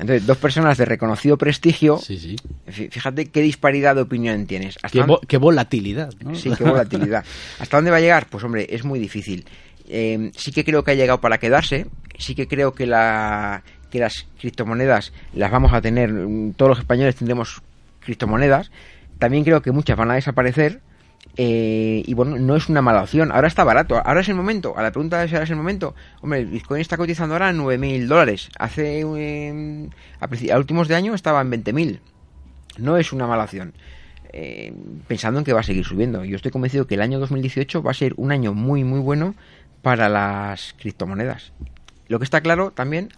E: Entonces, dos personas de reconocido prestigio,
D: Sí, sí.
E: fí- fíjate qué disparidad de opinión tienes. ¿Hasta
D: Qué,
E: dónde-
D: vo- qué volatilidad, ¿no?
E: Sí, qué volatilidad. ¿Hasta dónde va a llegar? Pues hombre, es muy difícil. Eh, sí que creo que ha llegado para quedarse. Sí que creo que, la, que las criptomonedas las vamos a tener. mm, Todos los españoles tendremos criptomonedas. También creo que muchas van a desaparecer. Eh, y bueno, no es una mala opción. Ahora está barato. Ahora es el momento. A la pregunta de si ahora es el momento. Hombre, el Bitcoin está cotizando ahora en 9.000 dólares. Hace. eh, a, últimos de año estaba en 20.000. No es una mala opción eh, pensando en que va a seguir subiendo. Yo estoy convencido que el año 2018 va a ser un año muy, muy bueno para las criptomonedas. Lo que está claro también,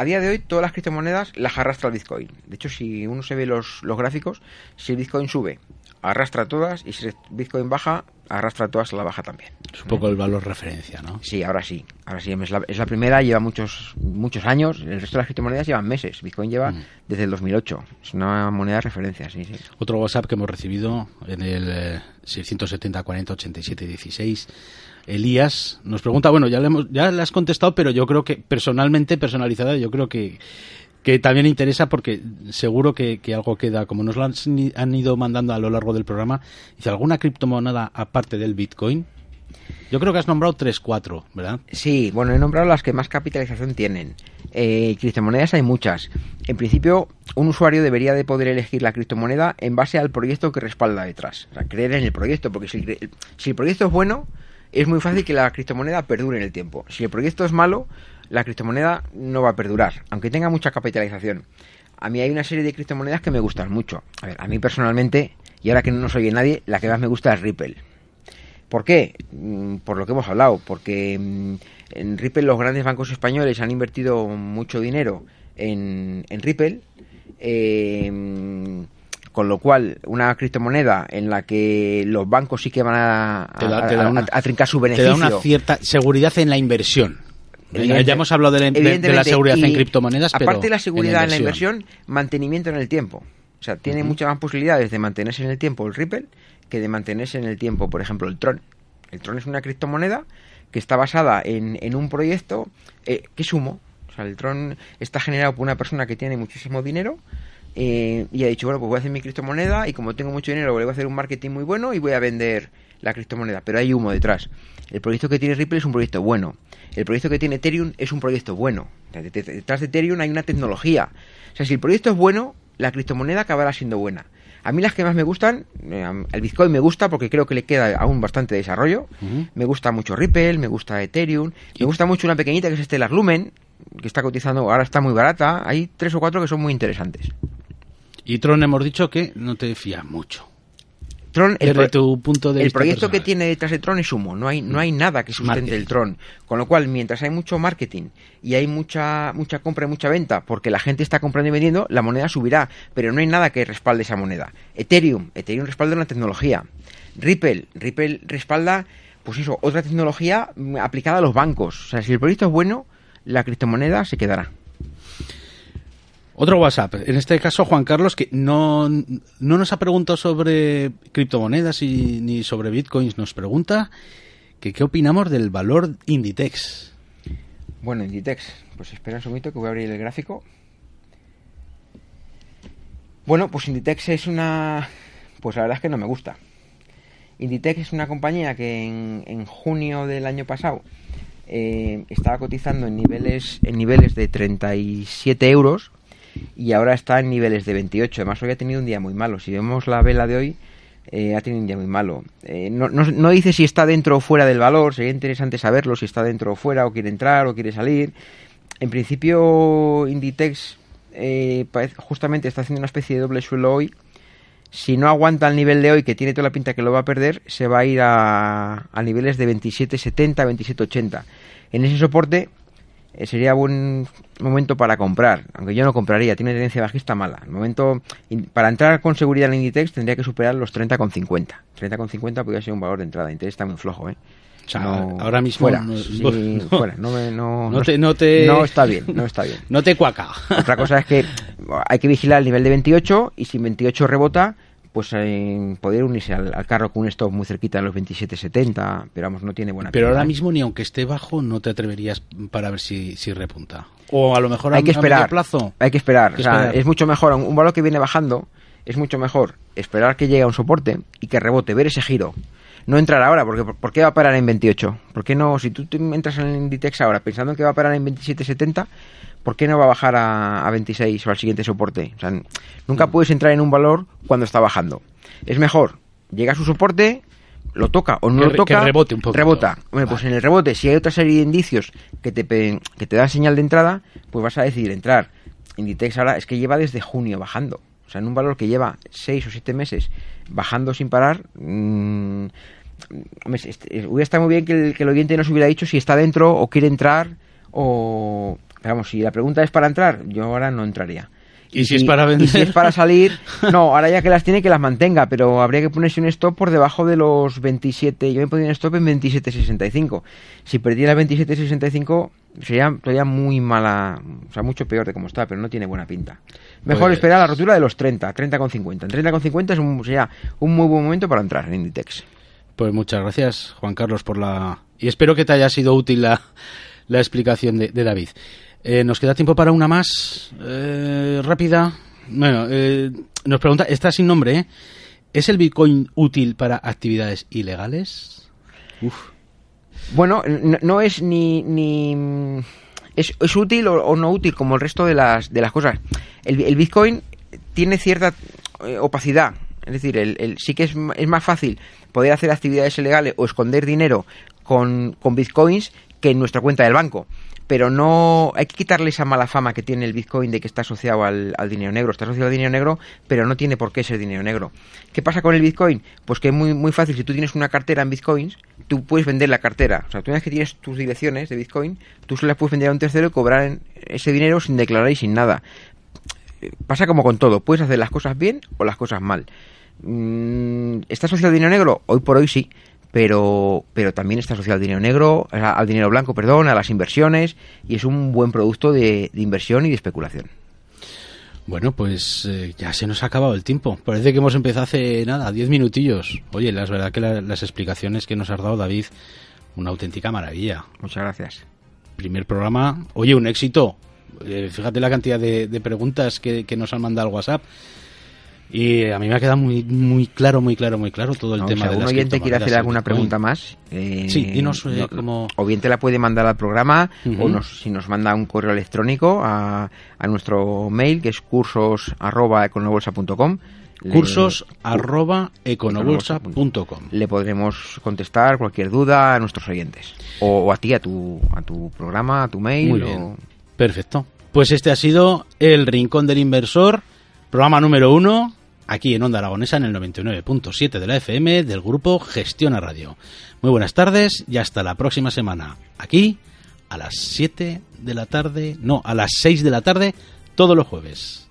E: a día de hoy todas las criptomonedas las arrastra el Bitcoin. De hecho, si uno se ve los, los gráficos, si el Bitcoin sube, arrastra todas, y si el Bitcoin baja, arrastra todas a la baja también.
D: Es un poco el valor referencia, ¿no?
E: Sí, ahora sí. Ahora sí, es la, es la primera, lleva muchos muchos años. El resto de las criptomonedas llevan meses. Bitcoin lleva
D: Mm.
E: desde el 2008. Es una moneda de referencia, sí, sí.
D: Otro WhatsApp que hemos recibido en el eh, 670 40 87 16. Elías nos pregunta, bueno, ya le, hemos, ya le has contestado, pero yo creo que personalmente, personalizada, yo creo que, que también interesa porque seguro que, que algo queda, como nos lo han, han ido mandando a lo largo del programa, dice, ¿alguna criptomoneda aparte del Bitcoin? Yo creo que has nombrado 3, 4, ¿verdad?
E: Sí, bueno, he nombrado las que más capitalización tienen. Eh, criptomonedas hay muchas. En principio, un usuario debería de poder elegir la criptomoneda en base al proyecto que respalda detrás. O sea, creer en el proyecto, porque si si el proyecto es bueno, es muy fácil que la criptomoneda perdure en el tiempo. Si el proyecto es malo, la criptomoneda no va a perdurar, aunque tenga mucha capitalización. A mí hay una serie de criptomonedas que me gustan mucho. A ver, a mí personalmente, y ahora que no nos oye nadie, la que más me gusta es Ripple. ¿Por qué? Mm, Por lo que hemos hablado, porque mm, en Ripple los grandes bancos españoles han invertido mucho dinero en, en Ripple, eh, con lo cual una criptomoneda en la que los bancos sí que van a, a-
D: Te da- te da
E: a-
D: una-
E: a- trincar su
D: Te
E: beneficio.
D: da una cierta seguridad en la inversión. Ya, hemos hablado de la, de- de la
E: evidentemente,
D: seguridad en criptomonedas, pero
E: aparte de la seguridad en la
D: inversión.
E: mantenimiento en el tiempo. O sea, tiene muchas más posibilidades de mantenerse en el tiempo el Ripple que de mantenerse en el tiempo, por ejemplo, el Tron. El Tron es una criptomoneda que está basada en, en un proyecto eh, que es humo. O sea, el Tron está generado por una persona que tiene muchísimo dinero eh, y ha dicho, bueno, pues voy a hacer mi criptomoneda y como tengo mucho dinero, le voy a hacer un marketing muy bueno y voy a vender la criptomoneda. Pero hay humo detrás. El proyecto que tiene Ripple es un proyecto bueno. El proyecto que tiene Ethereum es un proyecto bueno. Detrás de Ethereum hay una tecnología. O sea, si el proyecto es bueno, la criptomoneda acabará siendo buena. A mí las que más me gustan, eh, el Bitcoin me gusta porque creo que le queda aún bastante desarrollo. Me gusta mucho Ripple, me gusta Ethereum, me gusta mucho una pequeñita que es Stellar Lumen, que está cotizando, ahora está muy barata. Hay tres o cuatro que son muy interesantes.
D: Y Tron hemos dicho que no te fías mucho.
E: Tron, el,
D: Desde tu punto de
E: el
D: vista
E: proyecto que tiene detrás de Tron es humo, no hay, no hay nada que sustente
D: Marketing.
E: el Tron. Con lo cual, mientras hay mucho marketing y hay mucha, mucha compra y mucha venta, porque la gente está comprando y vendiendo, la moneda subirá, pero no hay nada que respalde esa moneda. Ethereum, Ethereum respalda una tecnología. Ripple, Ripple respalda, pues eso, otra tecnología mm, aplicada a los bancos. O sea, si el proyecto es bueno, la criptomoneda se quedará.
D: Otro WhatsApp, en este caso Juan Carlos, que no, no nos ha preguntado sobre criptomonedas y, ni sobre bitcoins, nos pregunta que qué opinamos del valor Inditex.
E: Bueno, Inditex, pues espera un segundito que voy a abrir el gráfico. Bueno, pues Inditex es una... Pues la verdad es que no me gusta. Inditex es una compañía que en, en junio del año pasado eh, estaba cotizando en niveles, en niveles de 37 euros y ahora está en niveles de 28. Además, hoy ha tenido un día muy malo. Si vemos la vela de hoy, eh, ha tenido un día muy malo. Eh, no, no, dice si está dentro o fuera del valor, sería interesante saberlo, si está dentro o fuera, o quiere entrar o quiere salir. En principio, Inditex eh, justamente está haciendo una especie de doble suelo hoy. Si no aguanta el nivel de hoy, que tiene toda la pinta que lo va a perder, se va a ir a, a niveles de 27.70, 27.80. En ese soporte eh, sería buen momento para comprar, aunque yo no compraría, tiene tendencia bajista mala. El momento para entrar con seguridad en Inditex tendría que superar los 30,50. 30,50 podría ser un valor de entrada. Inditex está muy flojo, ¿eh?
D: ahora mismo
E: fuera, no, fuera. No,
D: no, te, no, te...
E: no está bien, no está bien.
D: no te cuaca.
E: Otra cosa es que hay que vigilar el nivel de 28 y si 28 rebota, pues en poder unirse al, carro con un stop muy cerquita en los 27.70, pero vamos, no tiene buena
D: Pero ahora mismo ni aunque esté bajo no te atreverías para ver si, si repunta. O a lo mejor hay
E: que esperar,
D: plazo.
E: Hay que esperar, es mucho mejor un, valor que viene bajando, es mucho mejor esperar que llegue a un soporte y que rebote, ver ese giro. No entrar ahora, porque ¿por qué va a parar en 28? ¿Por qué no? Si tú entras en el Inditex ahora pensando que va a parar en 27.70, ¿por qué no va a bajar a, 26 o al siguiente soporte? O sea, nunca mm. puedes entrar en un valor cuando está bajando. Es mejor, llega a su soporte, lo toca o no lo toca,
D: que rebote un poco.
E: Rebota. pues en el rebote, si hay otra serie de indicios que te, que te dan señal de entrada, pues vas a decidir entrar. Inditex ahora es que lleva desde junio bajando. O sea, en un valor que lleva 6 o 7 meses bajando sin parar, mmm, hubiera estado muy bien que el, que el oyente nos hubiera dicho si está dentro o quiere entrar o Vamos, si la pregunta es para entrar, yo ahora no entraría.
D: ¿Y, si es para vender?
E: si es para salir, no, ahora ya que las tiene que las mantenga, pero habría que ponerse un stop por debajo de los 27. Yo me ponía un stop en 27.65. Si perdiera 27.65 sería todavía muy mala, o sea, mucho peor de cómo está, pero no tiene buena pinta. Mejor pues esperar la rotura de los 30, 30,50. En 30,50 es un, sería un muy buen momento para entrar en Inditex.
D: Pues muchas gracias, Juan Carlos, por la... Y espero que te haya sido útil la, la explicación de, de David. Eh, nos queda tiempo para una más eh, rápida. Bueno, eh, nos pregunta, está sin nombre, ¿es el Bitcoin útil para actividades ilegales?
E: Bueno, no, es ni... ni es, es útil o, no útil como el resto de las, de las cosas. El, el Bitcoin tiene cierta opacidad. Es decir, el, el, sí que es, es, más fácil poder hacer actividades ilegales o esconder dinero con, con bitcoins que en nuestra cuenta del banco pero no hay que quitarle esa mala fama que tiene el Bitcoin de que está asociado al, dinero negro. Está asociado al dinero negro, pero no tiene por qué ser dinero negro. ¿Qué pasa con el Bitcoin? Pues que es muy, muy fácil. Si tú tienes una cartera en Bitcoins, tú puedes vender la cartera. O sea, tú una vez que tienes tus direcciones de Bitcoin, tú se las puedes vender a un tercero y cobrar ese dinero sin declarar y sin nada. Pasa como con todo. Puedes hacer las cosas bien o las cosas mal. Mm, ¿Está asociado al dinero negro? Hoy por hoy sí pero, pero también está asociado al dinero negro, al dinero blanco, perdón, a las inversiones, y es un buen producto de, inversión y de especulación.
D: Bueno, pues eh, ya se nos ha acabado el tiempo. Parece que hemos empezado hace nada, diez minutillos. Oye, la verdad que las explicaciones que nos has dado, David, una auténtica maravilla.
E: Muchas gracias.
D: Primer programa, oye, un éxito. Eh, fíjate la cantidad de, preguntas que, que, nos han mandado al WhatsApp. Y a mí me ha quedado muy muy claro, muy claro, muy claro todo el tema
E: de las oyente quiere hacer alguna pregunta más,
D: eh, sí, dinos eh,
E: O bien te la puede mandar al programa, o nos, si nos manda un correo electrónico a, a nuestro mail, que es cursos arroba econobolsa.com.
D: Cursos arroba Le
E: podremos contestar cualquier duda a nuestros oyentes. O, a ti, a tu, a tu programa, a tu mail.
D: Muy bien. Perfecto. Pues este ha sido El Rincón del Inversor, programa número uno aquí en Onda Aragonesa en el 99.7 de la FM del grupo Gestiona Radio. Muy buenas tardes y hasta la próxima semana. Aquí a las 7 de la tarde, no, a las 6 de la tarde todos los jueves.